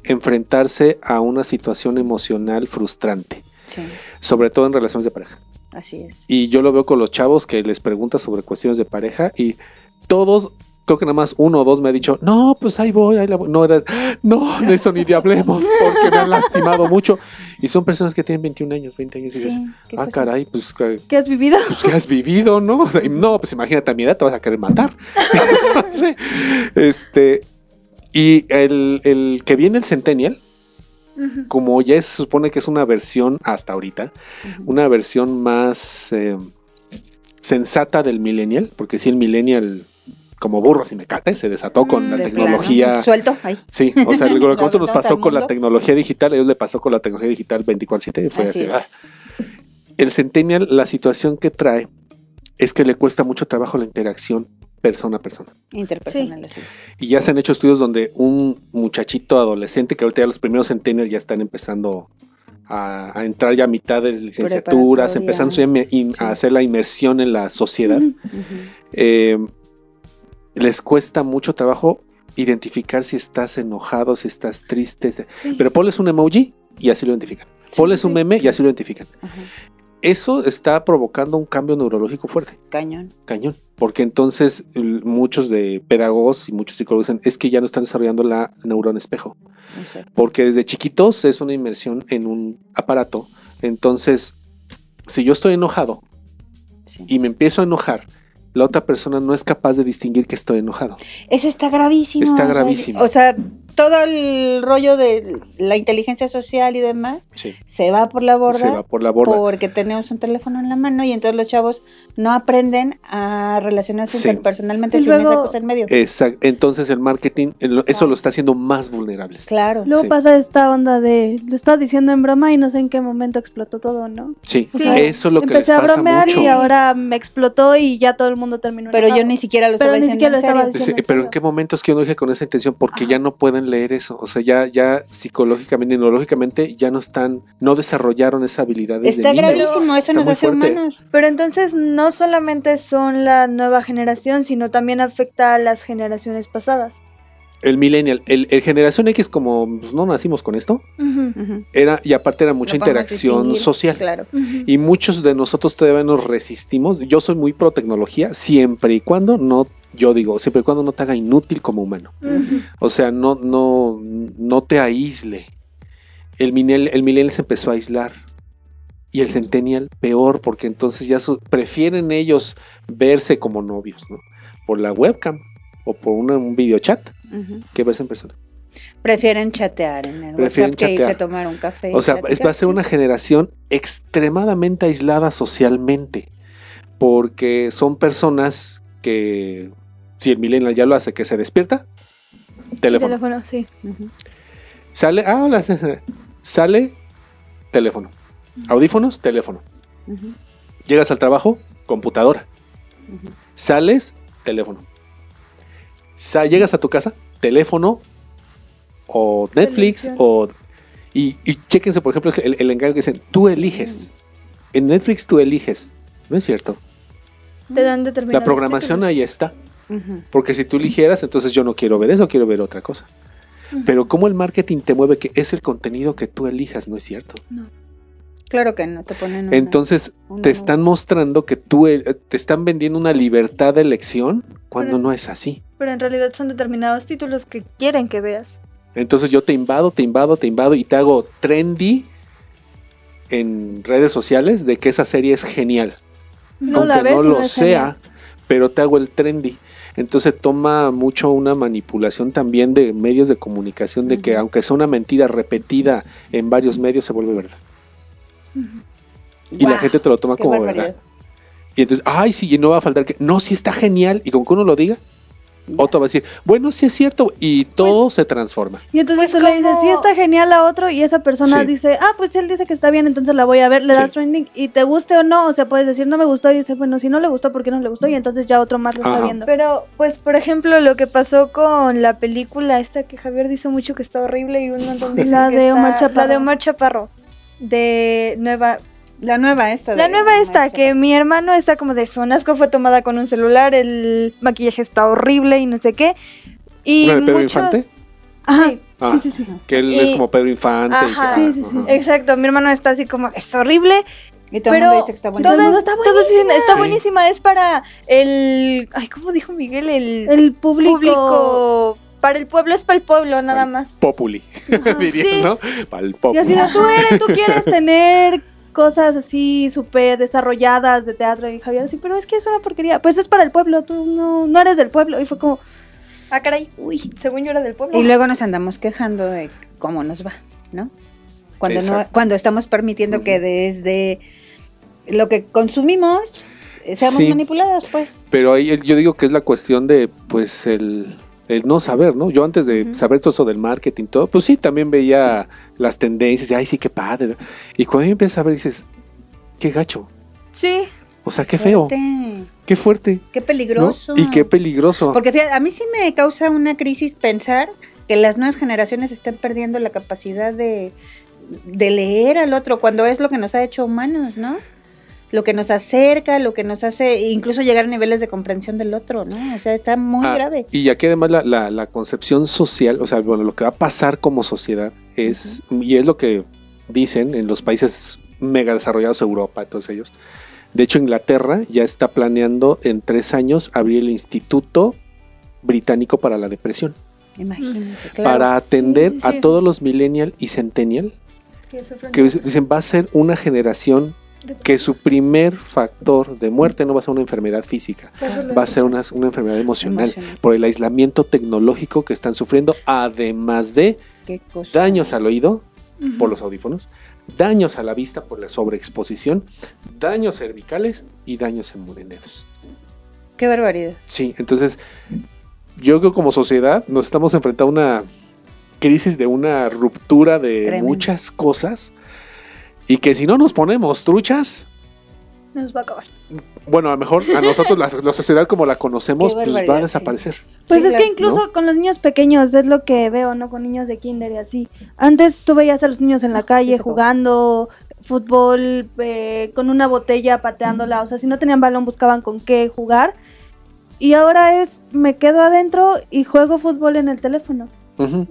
enfrentarse a una situación emocional frustrante, Sí, sobre todo en relaciones de pareja. así es. Y yo lo veo con los chavos que les preguntas sobre cuestiones de pareja y todos, creo que nada más uno o dos me ha dicho, no, pues ahí voy, ahí la voy. No, era, no, de eso ni de hablemos porque me han lastimado mucho. Y son personas que tienen 21 años, 20 años y dices, Sí, ah, cosa. caray, pues, que- ¿Qué has vivido? pues ¿qué has vivido, ¿no? O sea, no, pues imagínate a mi edad te vas a querer matar. <laughs> Sí. Este, y el, el que viene el Centennial, como ya se supone que es una versión hasta ahorita, una versión más eh, sensata del millennial, porque si el millennial como burro sin mecate se desató con Mm, la De tecnología. plano, Suelto, ahí. Sí, o sea, <laughs> lo que nos pasó con la tecnología digital, a ellos le pasó con la tecnología digital 24/7, fue Así así. ah. El Centennial, la situación que trae es que le cuesta mucho trabajo la interacción persona a persona. Interpersonal, así es. Y ya se han hecho estudios donde un muchachito adolescente, que ahorita ya los primeros centennials ya están empezando a, a entrar ya a mitad de licenciaturas, empezando ya me- in- sí. a hacer la inmersión en la sociedad, eh, les cuesta mucho trabajo identificar si estás enojado, si estás triste. Sí. Pero ponles un emoji y así lo identifican. Ponles sí. un meme y así lo identifican. Ajá. Eso está provocando un cambio neurológico fuerte, Cañón. cañón. Porque entonces muchos de pedagogos y muchos psicólogos dicen es que ya no están desarrollando la neurona espejo. Exacto. Porque desde chiquitos es una inmersión en un aparato. Entonces, si yo estoy enojado Sí. y me empiezo a enojar, la otra persona no es capaz de distinguir que estoy enojado. Eso está gravísimo. Está gravísimo. O sea, todo el rollo de la inteligencia social y demás Sí. se va por la borda. Se va por la borda. Porque tenemos un teléfono en la mano y entonces los chavos no aprenden a relacionarse Sí. interpersonalmente Y sin luego- esa cosa en medio. Exacto. Entonces el marketing, el- eso lo está haciendo más vulnerables. Claro. Luego Sí. pasa esta onda de, lo estaba diciendo en broma y no sé en qué momento explotó todo, ¿no? Sí, O sea, eso es lo que les Empecé a pasa bromear mucho. y ahora me explotó y ya todo el mundo terminó. Pero yo ni siquiera lo Pero estaba ni diciendo siquiera lo en estaba serio. diciendo. Sí, pero en qué momento es que yo no dije con esa intención, porque ya no pueden leer eso. O sea, ya, ya psicológicamente y neurológicamente ya no están, no desarrollaron esa habilidad desde Está niños. gravísimo, eso Está nos hace fuerte. humanos. Pero entonces no solamente son la nueva generación, sino también afecta a las generaciones pasadas. El millennial, el, el generación X, como pues, no nacimos con esto, era, y aparte era mucha interacción distinguir, social. Claro. Y muchos de nosotros todavía nos resistimos. Yo soy muy pro tecnología, siempre y cuando no, yo digo, siempre y cuando no te haga inútil como humano. O sea, no, no, no te aísle. El millennial, el millennial se empezó a aislar. Y el centennial peor, porque entonces ya su- prefieren ellos verse como novios, ¿no? Por la webcam o por una- un videochat Ujú. que verse en persona. Prefieren chatear en el Prefieren WhatsApp que irse a chatear. tomar un café. O sea, platicar, va a ser sí. una generación extremadamente aislada socialmente, porque son personas que, si el millennial ya lo hace, que se despierta, teléfono. Teléfono, sí. Sale, ah, hola, <laughs> sale, teléfono. Audífonos, teléfono. Llegas al trabajo, computadora. Sales, teléfono. Llegas a tu casa, teléfono o Netflix o... Y, y chéquense, por ejemplo, el, el engaño que dicen, tú Sí. eliges. En Netflix tú eliges. No es cierto. Te dan determinados La programación títulos. ahí está. Porque si tú eligieras, entonces yo no quiero ver eso, quiero ver otra cosa. Pero como el marketing te mueve que es el contenido que tú elijas, no es cierto. Claro que no, te ponen una- Entonces una- te están mostrando que tú eh, te están vendiendo una libertad de elección cuando Pero- no es así. Pero en realidad son determinados títulos que quieren que veas. Entonces yo te invado, te invado, te invado y te hago trendy en redes sociales de que esa serie es genial. No la Aunque ves no lo sea, genial. pero te hago el trendy. Entonces toma mucho una manipulación también de medios de comunicación de que aunque sea una mentira repetida en varios medios se vuelve verdad. Y la gente te lo toma como barbaridad. verdad. Y entonces, ay, sí, y no va a faltar que, no, sí está genial. Y con que uno lo diga, otro va a decir, bueno, sí es cierto. Y todo se transforma. Y entonces Pues tú le dices, como- sí está genial a otro y esa persona Sí. dice, ah, pues él dice que está bien, entonces la voy a ver, le das Sí. trending y te guste o no, o sea, puedes decir no me gustó y dice, bueno, si no le gustó, ¿por qué no le gustó? Y entonces ya otro más lo está viendo. Pero, pues, por ejemplo, lo que pasó con la película esta que Javier dice mucho que está horrible y un montón dice <laughs> La de está- Omar Chaparro. La de Omar Chaparro. De Nueva... La nueva esta. La nueva esta, Marcha. que mi hermano está como de sonasco, fue tomada con un celular, el maquillaje está horrible y no sé qué. Y ¿Una de Pedro muchos... Infante? Ajá, Sí. Ah. sí, sí, sí. Que él Y- es como Pedro Infante. y que- Ajá. Sí, sí, sí. ajá. Exacto, mi hermano está así como, es horrible, Y todo el pero mundo dice que está el todos, está todos dicen, está Sí. buenísima, es para el... Ay, ¿cómo dijo Miguel? El, El público, público... Para el pueblo, es para el pueblo, nada más. Populi, <laughs> diría, sí. ¿no? Para el Y populi. así tú eres, tú <laughs> quieres tener cosas así súper desarrolladas de teatro y Javier así, pero es que es una porquería. Pues es para el pueblo, tú no, no eres del pueblo. Y fue como, Ah, caray. Uy, según yo era del pueblo. Y luego nos andamos quejando de cómo nos va. ¿no? Cuando, no, cuando estamos permitiendo que desde lo que consumimos eh, seamos Sí. manipulados, pues. Pero ahí yo digo que es la cuestión de, pues, el, el no saber, ¿no? Yo antes de saber todo eso del marketing, todo, pues sí, también veía las tendencias y, ay, sí, qué padre. Y cuando empiezas a ver, dices, qué gacho. Sí, O sea, qué feo, Fuerte, qué fuerte. Qué ¿no? peligroso. Y qué peligroso. Porque fíjate, a mí sí me causa una crisis pensar que las nuevas generaciones están perdiendo la capacidad de, de leer al otro cuando es lo que nos ha hecho humanos, ¿no? Lo que nos acerca, lo que nos hace incluso llegar a niveles de comprensión del otro, ¿no? O sea, está muy Ah, grave. Y aquí además la, la- la concepción social, o sea, bueno, lo que va a pasar como sociedad es, y es lo que dicen en los países mega desarrollados, Europa, todos ellos. De hecho, Inglaterra ya está planeando en tres años abrir el Instituto Británico para la Depresión, Imagínate, claro. para atender sí, sí. a todos los millennial y centennial, que que dicen va a ser una generación que su primer factor de muerte no va a ser una enfermedad física, va a ser una, una enfermedad emocional Emocional. por el aislamiento tecnológico que están sufriendo, además de daños al oído por los audífonos, daños a la vista por la sobreexposición, daños cervicales y daños en dedos. Qué barbaridad. Sí, entonces yo creo que como sociedad nos estamos enfrentando a una crisis de una ruptura de Tremendo. muchas cosas y que si no nos ponemos truchas, Nos va a acabar. bueno, a lo mejor a nosotros la, la sociedad como la conocemos pues va a sí. desaparecer. Pues Sí, es claro. que incluso con los niños pequeños es lo que veo, ¿no? Con niños de kinder y así. Antes tú veías a los niños en la calle se acabó. jugando fútbol eh, con una botella pateándola, o sea, si no tenían balón buscaban con qué jugar. Y ahora es, me quedo adentro y juego fútbol en el teléfono.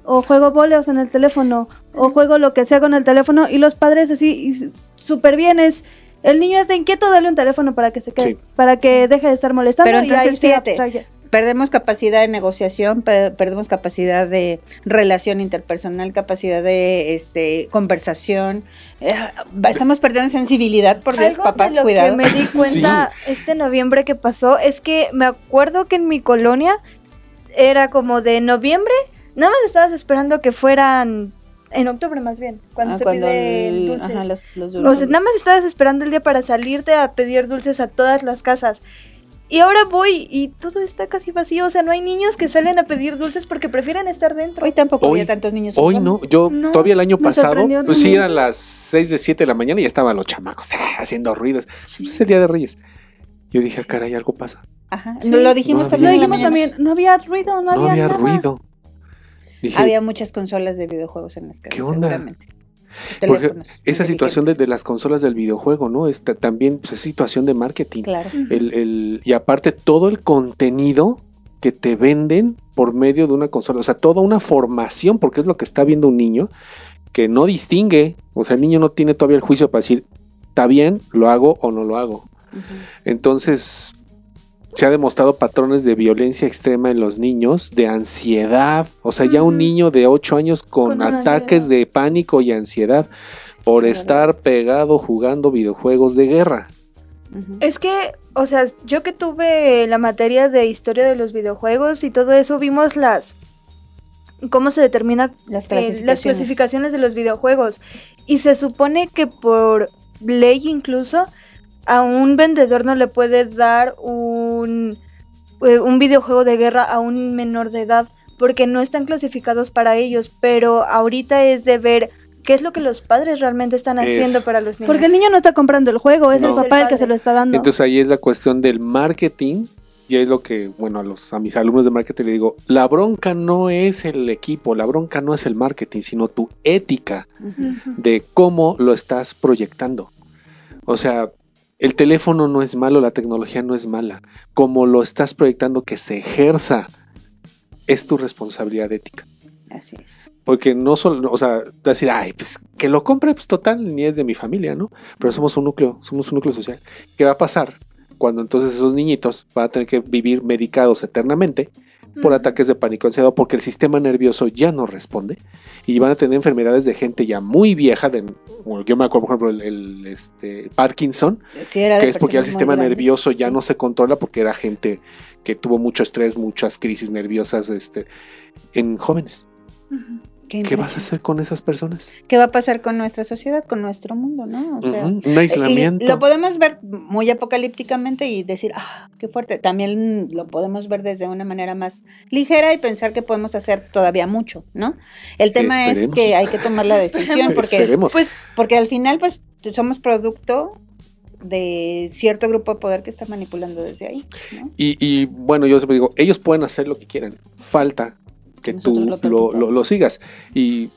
O juego voleos en el teléfono. O juego lo que sea con el teléfono. Y los padres así, y súper bien es... El niño está inquieto, dale un teléfono para que se quede, Sí. para que deje de estar molestando. Pero y ahí entonces, se fíjate. Perdemos capacidad de negociación, pe- perdemos capacidad de relación interpersonal, capacidad de este conversación. Eh, estamos perdiendo sensibilidad, por Dios, Algo papás, de lo cuidado. que me di <laughs> cuenta este noviembre que pasó es que me acuerdo que en mi colonia era como de noviembre, nada más estabas esperando que fueran en octubre más bien, cuando Ah, se cuando piden el- dulces. ajá, los- los O dulces. sea, nada más estabas esperando el día para salirte a pedir dulces a todas las casas. Y ahora voy y todo está casi vacío. O sea, no hay niños que salen a pedir dulces porque prefieren estar dentro. Hoy tampoco Hoy- había tantos niños. Hoy no, yo No, todavía el año pasado, pues sí eran las 6 de 7 de la mañana y ya estaban los chamacos ah, haciendo ruidos. Pues es el Día de Reyes. Yo dije, ah, caray, algo pasa. Ajá. Sí. No, lo dijimos No también. Lo dijimos también, no había ruido, no, No había, había nada. ruido. Dije, Había muchas consolas de videojuegos en las casas, ¿Qué onda? seguramente. porque esa situación de, de las consolas del videojuego, ¿no? Esta, también pues, es situación de marketing. Claro. El- el- y aparte todo el contenido que te venden por medio de una consola, o sea, toda una formación, porque es lo que está viendo un niño, que no distingue, o sea, el niño no tiene todavía el juicio para decir, está bien, lo hago o no lo hago. Ujú. Entonces, se ha demostrado patrones de violencia extrema en los niños, de ansiedad, o sea, ya un niño de 8 años con, ataques ansiedad. de pánico y ansiedad por Claro. estar pegado jugando videojuegos de guerra. Es que, o sea, yo que tuve la materia de historia de los videojuegos y todo eso, vimos las cómo se determina Las eh, clasificaciones. las clasificaciones de los videojuegos. Y se supone que por ley incluso a un vendedor no le puede dar un, eh, un videojuego de guerra a un menor de edad porque no están clasificados para ellos. Pero ahorita es de ver qué es lo que los padres realmente están haciendo para los niños. Porque el niño no está comprando el juego, es No. el papá el que se lo está dando. Entonces ahí es la cuestión del marketing. Y es lo que, bueno, a, los, a mis alumnos de marketing le digo, la bronca no es el equipo, la bronca no es el marketing, sino tu ética de cómo lo estás proyectando. O sea, el teléfono no es malo, la tecnología no es mala. Como lo estás proyectando que se ejerza, es tu responsabilidad ética. Así es. Porque no solo, o sea, decir, ay, pues que lo compre, pues total, ni es de mi familia, ¿no? Pero somos un núcleo, somos un núcleo social. ¿Qué va a pasar? Cuando entonces esos niñitos van a tener que vivir medicados eternamente por ataques de pánico ansiedad porque el sistema nervioso ya no responde y van a tener enfermedades de gente ya muy vieja de bueno, yo me acuerdo por ejemplo el, el, este Parkinson Sí, que es porque el sistema grandes, nervioso ya sí. no se controla porque era gente que tuvo mucho estrés muchas crisis nerviosas este en jóvenes Ujú. Qué, ¿qué vas a hacer con esas personas? ¿Qué va a pasar con nuestra sociedad, con nuestro mundo, no? O sea, Un aislamiento. Y lo podemos ver muy apocalípticamente y decir, ah, qué fuerte. También lo podemos ver desde una manera más ligera y pensar que podemos hacer todavía mucho, ¿no? El tema es que hay que tomar la decisión <laughs> porque, Esperemos. Pues porque al final pues somos producto de cierto grupo de poder que está manipulando desde ahí, ¿no? Y, y, bueno, yo siempre digo, ellos pueden hacer lo que quieran. Falta que Nosotros tú lo lo, sigas. Y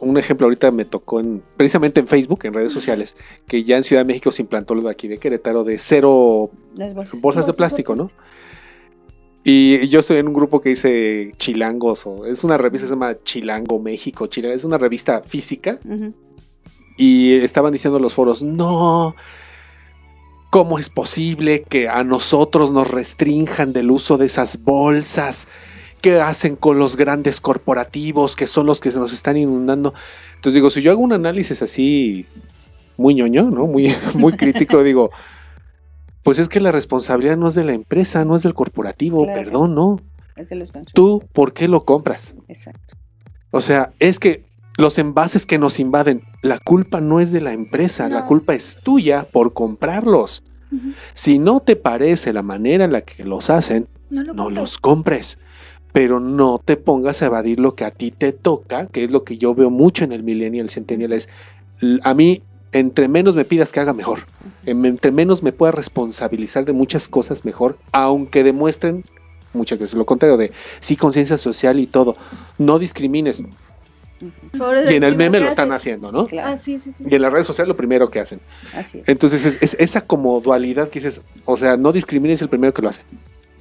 un ejemplo ahorita me tocó en, precisamente en Facebook, en redes sociales, que ya en Ciudad de México se implantó lo de aquí de Querétaro de cero bolsas. bolsas de plástico, ¿no? Y yo estoy en un grupo que dice Chilangos, o es una revista que se llama Chilango México, Chilango, es una revista física, y estaban diciendo los foros, no, ¿cómo es posible que a nosotros nos restrinjan del uso de esas bolsas? ¿Qué hacen con los grandes corporativos que son los que se nos están inundando? Entonces digo, si yo hago un análisis así muy ñoño, ¿no? Muy, <laughs> muy crítico, <laughs> digo, pues es que la responsabilidad no es de la empresa, no es del corporativo, Claro. perdón, ¿no? Es de los. Tú, ¿por qué lo compras? Exacto. O sea, es que los envases que nos invaden, la culpa no es de la empresa, la culpa es tuya por comprarlos. Si no te parece la manera en la que los hacen, no lo no compres. los compres. Pero no te pongas a evadir lo que a ti te toca, que es lo que yo veo mucho en el millennial, el centennial, es a mí, entre menos me pidas que haga mejor, entre menos me pueda responsabilizar de muchas cosas mejor, aunque demuestren muchas veces lo contrario de sí conciencia social y todo. No discrimines. Y en el meme lo están haciendo, ¿no? Claro, Ah, sí, sí, sí. Y en las redes sociales lo primero que hacen. así es. Entonces es, es esa como dualidad que dices, o sea, no discrimines el primero que lo hace.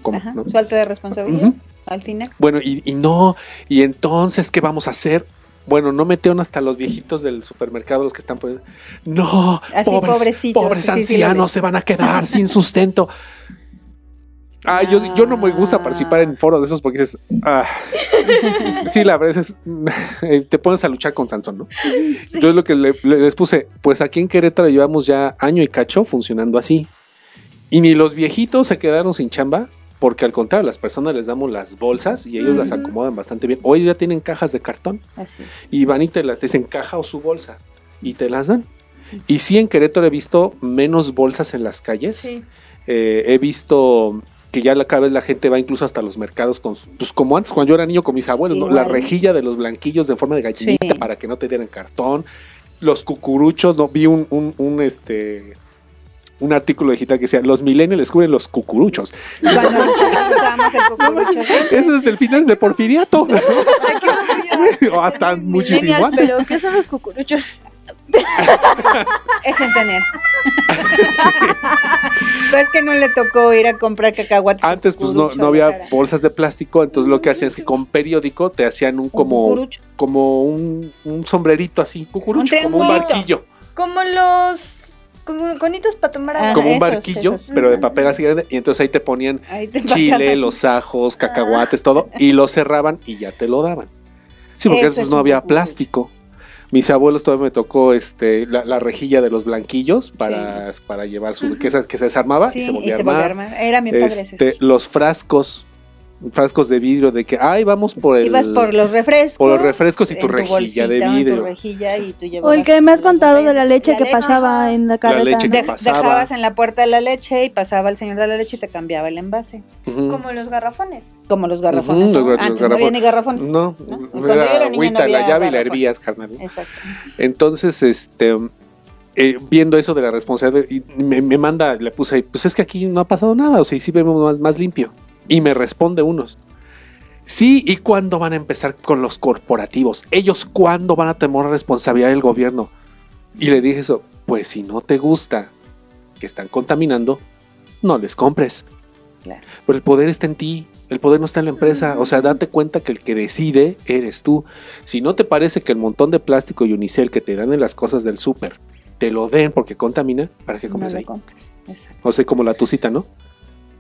¿Cómo? Ajá, ¿No? Falta de responsabilidad Ujú. Al final. Bueno, y, y no, y entonces, ¿qué vamos a hacer? Bueno, no metieron hasta los viejitos del supermercado, los que están por No, Así, pobres, pobres sí, ancianos se van a quedar sin <laughs> sustento. Ah, yo, yo no me gusta Ah. participar en foros de esos porque dices, ah, <laughs> sí, la verdad es, eh, te pones a luchar con Sansón, ¿no? Entonces lo que le- le- les puse, pues aquí en Querétaro llevamos ya año y cacho funcionando así. Y ni los viejitos se quedaron sin chamba, porque al contrario, las personas les damos las bolsas y ellos las acomodan bastante bien. Hoy ya tienen cajas de cartón Así es. y van y te las dicen caja o su bolsa y te las dan. Y sí, en Querétaro he visto menos bolsas en las calles. Sí. Eh, he visto que ya la, cada vez la gente va incluso hasta los mercados con, pues como antes, cuando yo era niño con mis abuelos, ¿no? la rejilla de los blanquillos de forma de gallinita Sí. para que no te dieran cartón, los cucuruchos, no vi un, un, un, este un artículo digital que decía los millennials descubren los cucuruchos. Cuando <laughs> usábamos el cucurucho. Eso es el final de Porfiriato. <laughs> <laughs> o hasta muchísimo antes. pero ¿qué son los cucuruchos? Es centennial. Pues es que no le tocó ir a comprar cacahuates. Antes pues no, no había bolsas de plástico, entonces lo que hacían es que con periódico te hacían un un como cucurucho. como un, un sombrerito así, cucurucho, Un como un barquillo, Como los con- conitos para tomar agua. Ah, como un barquillo, esos. pero de papel así grande, y entonces ahí te ponían Ahí te chile, los ajos, cacahuates, todo, y lo cerraban y ya te lo daban. Sí, porque Eso pues es no había plástico. Mis abuelos todavía me tocó este la, la rejilla de los blanquillos para, para llevar su que, se- que se desarmaba Sí, y se volvía a armar. Era mi padre ese. Este, los frascos, frascos de vidrio de que, ay, vamos por el... Ibas por los refrescos. por los refrescos y tu rejilla de bolsita, vidrio. Tu rejilla y tú O el que me has contado de la leche que leche. pasaba en la carreta. leche que Dej- pasaba. Dejabas en la puerta la leche y pasaba el señor de la leche y te cambiaba el envase. Como los garrafones. Como los garrafones. ¿no? gar- los Antes no había garrafones. ni garrafones. No, ¿no? Cuando yo era era niña no agüita, la había llave y la hervías, carnal. Exacto. Entonces, este, eh, viendo eso de la responsabilidad, y me, me manda, le puse ahí, pues es que aquí no ha pasado nada, o sea, y sí vemos más, más limpio. Y me responde unos. Sí, ¿y cuándo van a empezar con los corporativos? ¿Ellos cuándo van a tomar responsabilidad del gobierno? Y le dije eso, pues si no te gusta que están contaminando, no les compres. Claro. Pero el poder está en ti, el poder no está en la empresa. O sea, date cuenta que el que decide eres tú. Si no te parece que el montón de plástico y unicel que te dan en las cosas del súper te lo den porque contamina, ¿para qué No compras lo ahí? compres. O sea, como la tucita, ¿no?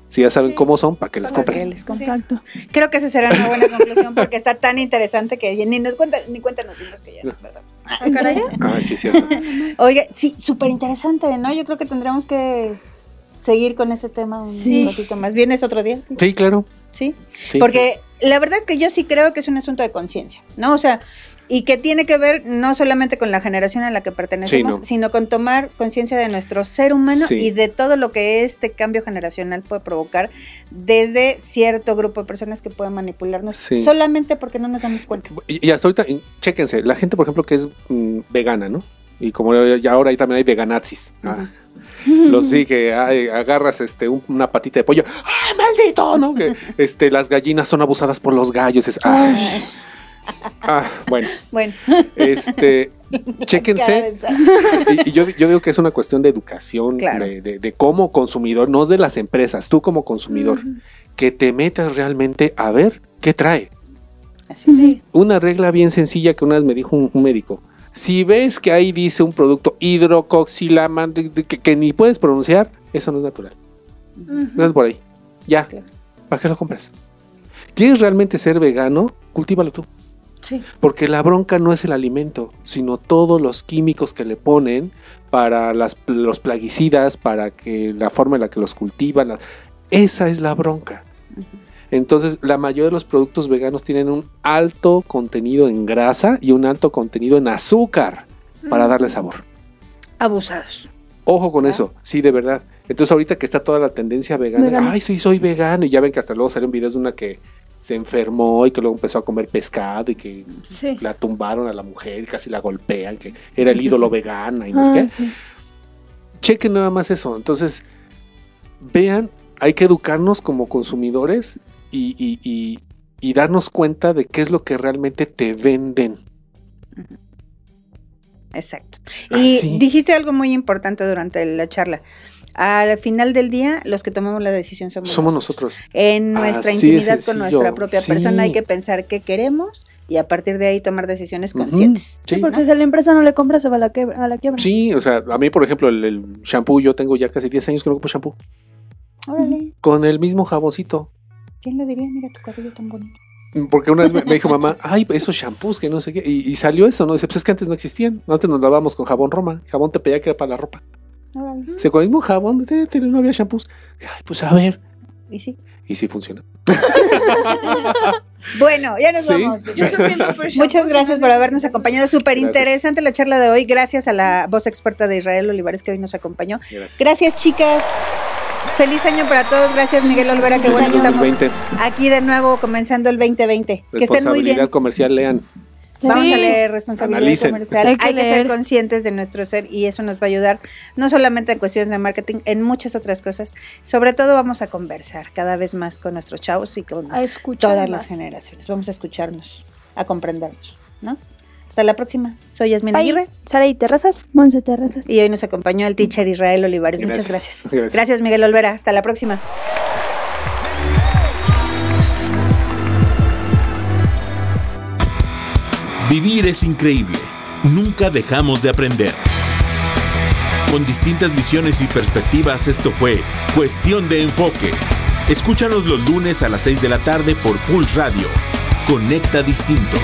Si ya saben Sí. cómo son, ¿para que les compres. Exacto. Creo que esa será una buena <laughs> conclusión porque está tan interesante que ni nos cuenta, ni cuenta nos dimos que ya nos pasamos. Ah, caray. Ah, sí, es cierto. <laughs> Oiga, sí, súper interesante, ¿no? Yo creo que tendremos que seguir con este tema un Sí. ratito más. ¿Vienes otro día? Sí, claro. Sí. Sí, Porque la verdad es que yo sí creo que es un asunto de conciencia, ¿no? O sea, y que tiene que ver no solamente con la generación a la que pertenecemos, Sí, no. sino con tomar conciencia de nuestro ser humano Sí. y de todo lo que este cambio generacional puede provocar desde cierto grupo de personas que pueden manipularnos Sí. solamente porque no nos damos cuenta. Y, hasta ahorita, chéquense, la gente, por ejemplo, que es mm, vegana, ¿no? Y como ya ahora ahí también hay veganazis. Ah, <laughs> los sí que ay, agarras este un- una patita de pollo. ¡Ay, maldito! ¿No? Que este, las gallinas son abusadas por los gallos. Es, ay. Ah, bueno, Bueno, este, <laughs> chéquense. Y, y yo, yo digo que es una cuestión de educación, Claro. de, de- de como consumidor, no de las empresas, tú como consumidor, que te metas realmente a ver qué trae. Así Una regla bien sencilla que una vez me dijo un, un médico. Si ves que ahí dice un producto hidrocoxilama de- de- que, que ni puedes pronunciar, eso no es natural. No es por ahí. Ya. Claro. ¿Para qué lo compras? ¿Quieres realmente ser vegano? Cultívalo tú. Sí. Porque la bronca no es el alimento, sino todos los químicos que le ponen para las, los plaguicidas, para que la forma en la que los cultivan. la- esa es la bronca. Entonces, la mayoría de los productos veganos tienen un alto contenido en grasa y un alto contenido en azúcar para darle sabor. abusados. Ojo con eso, sí, de verdad. Entonces, ahorita que está toda la tendencia vegana, ay, sí, soy vegano. Y ya ven que hasta luego salieron videos de una que se enfermó y que luego empezó a comer pescado y que Sí. la tumbaron a la mujer, casi la golpean, que era el ídolo <laughs> vegana y no sé Ah, qué. sí. Chequen nada más eso. Entonces, vean, hay que educarnos como consumidores y, y- y- y darnos cuenta de qué es lo que realmente te venden. Exacto. Y dijiste algo muy importante durante la charla. Al final del día, los que tomamos la decisión somos, Somos nosotros. En nuestra de intimidad con nuestra propia Sí. persona hay que pensar qué queremos y a partir de ahí tomar decisiones conscientes. Sí, Sí. porque si a la empresa no le compra, se va a la, quebra- a la quiebra. Sí, o sea, a mí, por ejemplo, el, el shampoo, yo tengo ya casi 10 años que no compro shampoo. Órale, Con el mismo jaboncito. ¿quién lo diría? Mira tu cabello tan bonito. Porque una vez me, me dijo mamá, ay, esos shampoos que no sé qué. Y, y salió eso, ¿no? Dice, pues es que antes no existían. Antes nos lavábamos con jabón Roma. Jabón te pedía que era para la ropa. Se con el mismo jabón, de- no había shampoos. Ay, pues a ver. Y sí. Y sí funciona. <laughs> Bueno, ya nos Sí. vamos. Yo por Muchas gracias por habernos acompañado. Súper interesante la charla de hoy. Gracias a la voz experta de Israel Olivares que hoy nos acompañó. Gracias. Gracias, chicas. Feliz año para todos. Gracias, Miguel Olvera. Qué bueno que estamos 2020. aquí de nuevo comenzando el 2020. Que estén muy Responsabilidad bien. comercial, lean. Vamos Sí. a leer responsabilidad Analicen. comercial. Hay Hay que que, ser conscientes de nuestro ser y eso nos va a ayudar no solamente en cuestiones de marketing, en muchas otras cosas. Sobre todo vamos a conversar cada vez más con nuestros chavos y con todas las generaciones. Vamos a escucharnos, a comprendernos, ¿no? Hasta la próxima. Soy Yasmina Bye. Aguirre Sara y Terrazas. Monse Terrazas. y hoy nos acompañó el teacher Israel Olivares. Muchas Gracias. gracias. Gracias. Gracias, Miguel Olvera. Hasta la próxima. Vivir es increíble. Nunca dejamos de aprender. Con distintas visiones y perspectivas, esto fue Cuestión de Enfoque. Escúchanos los lunes a las 6 de la tarde por Pulse Radio. Conecta Distinto.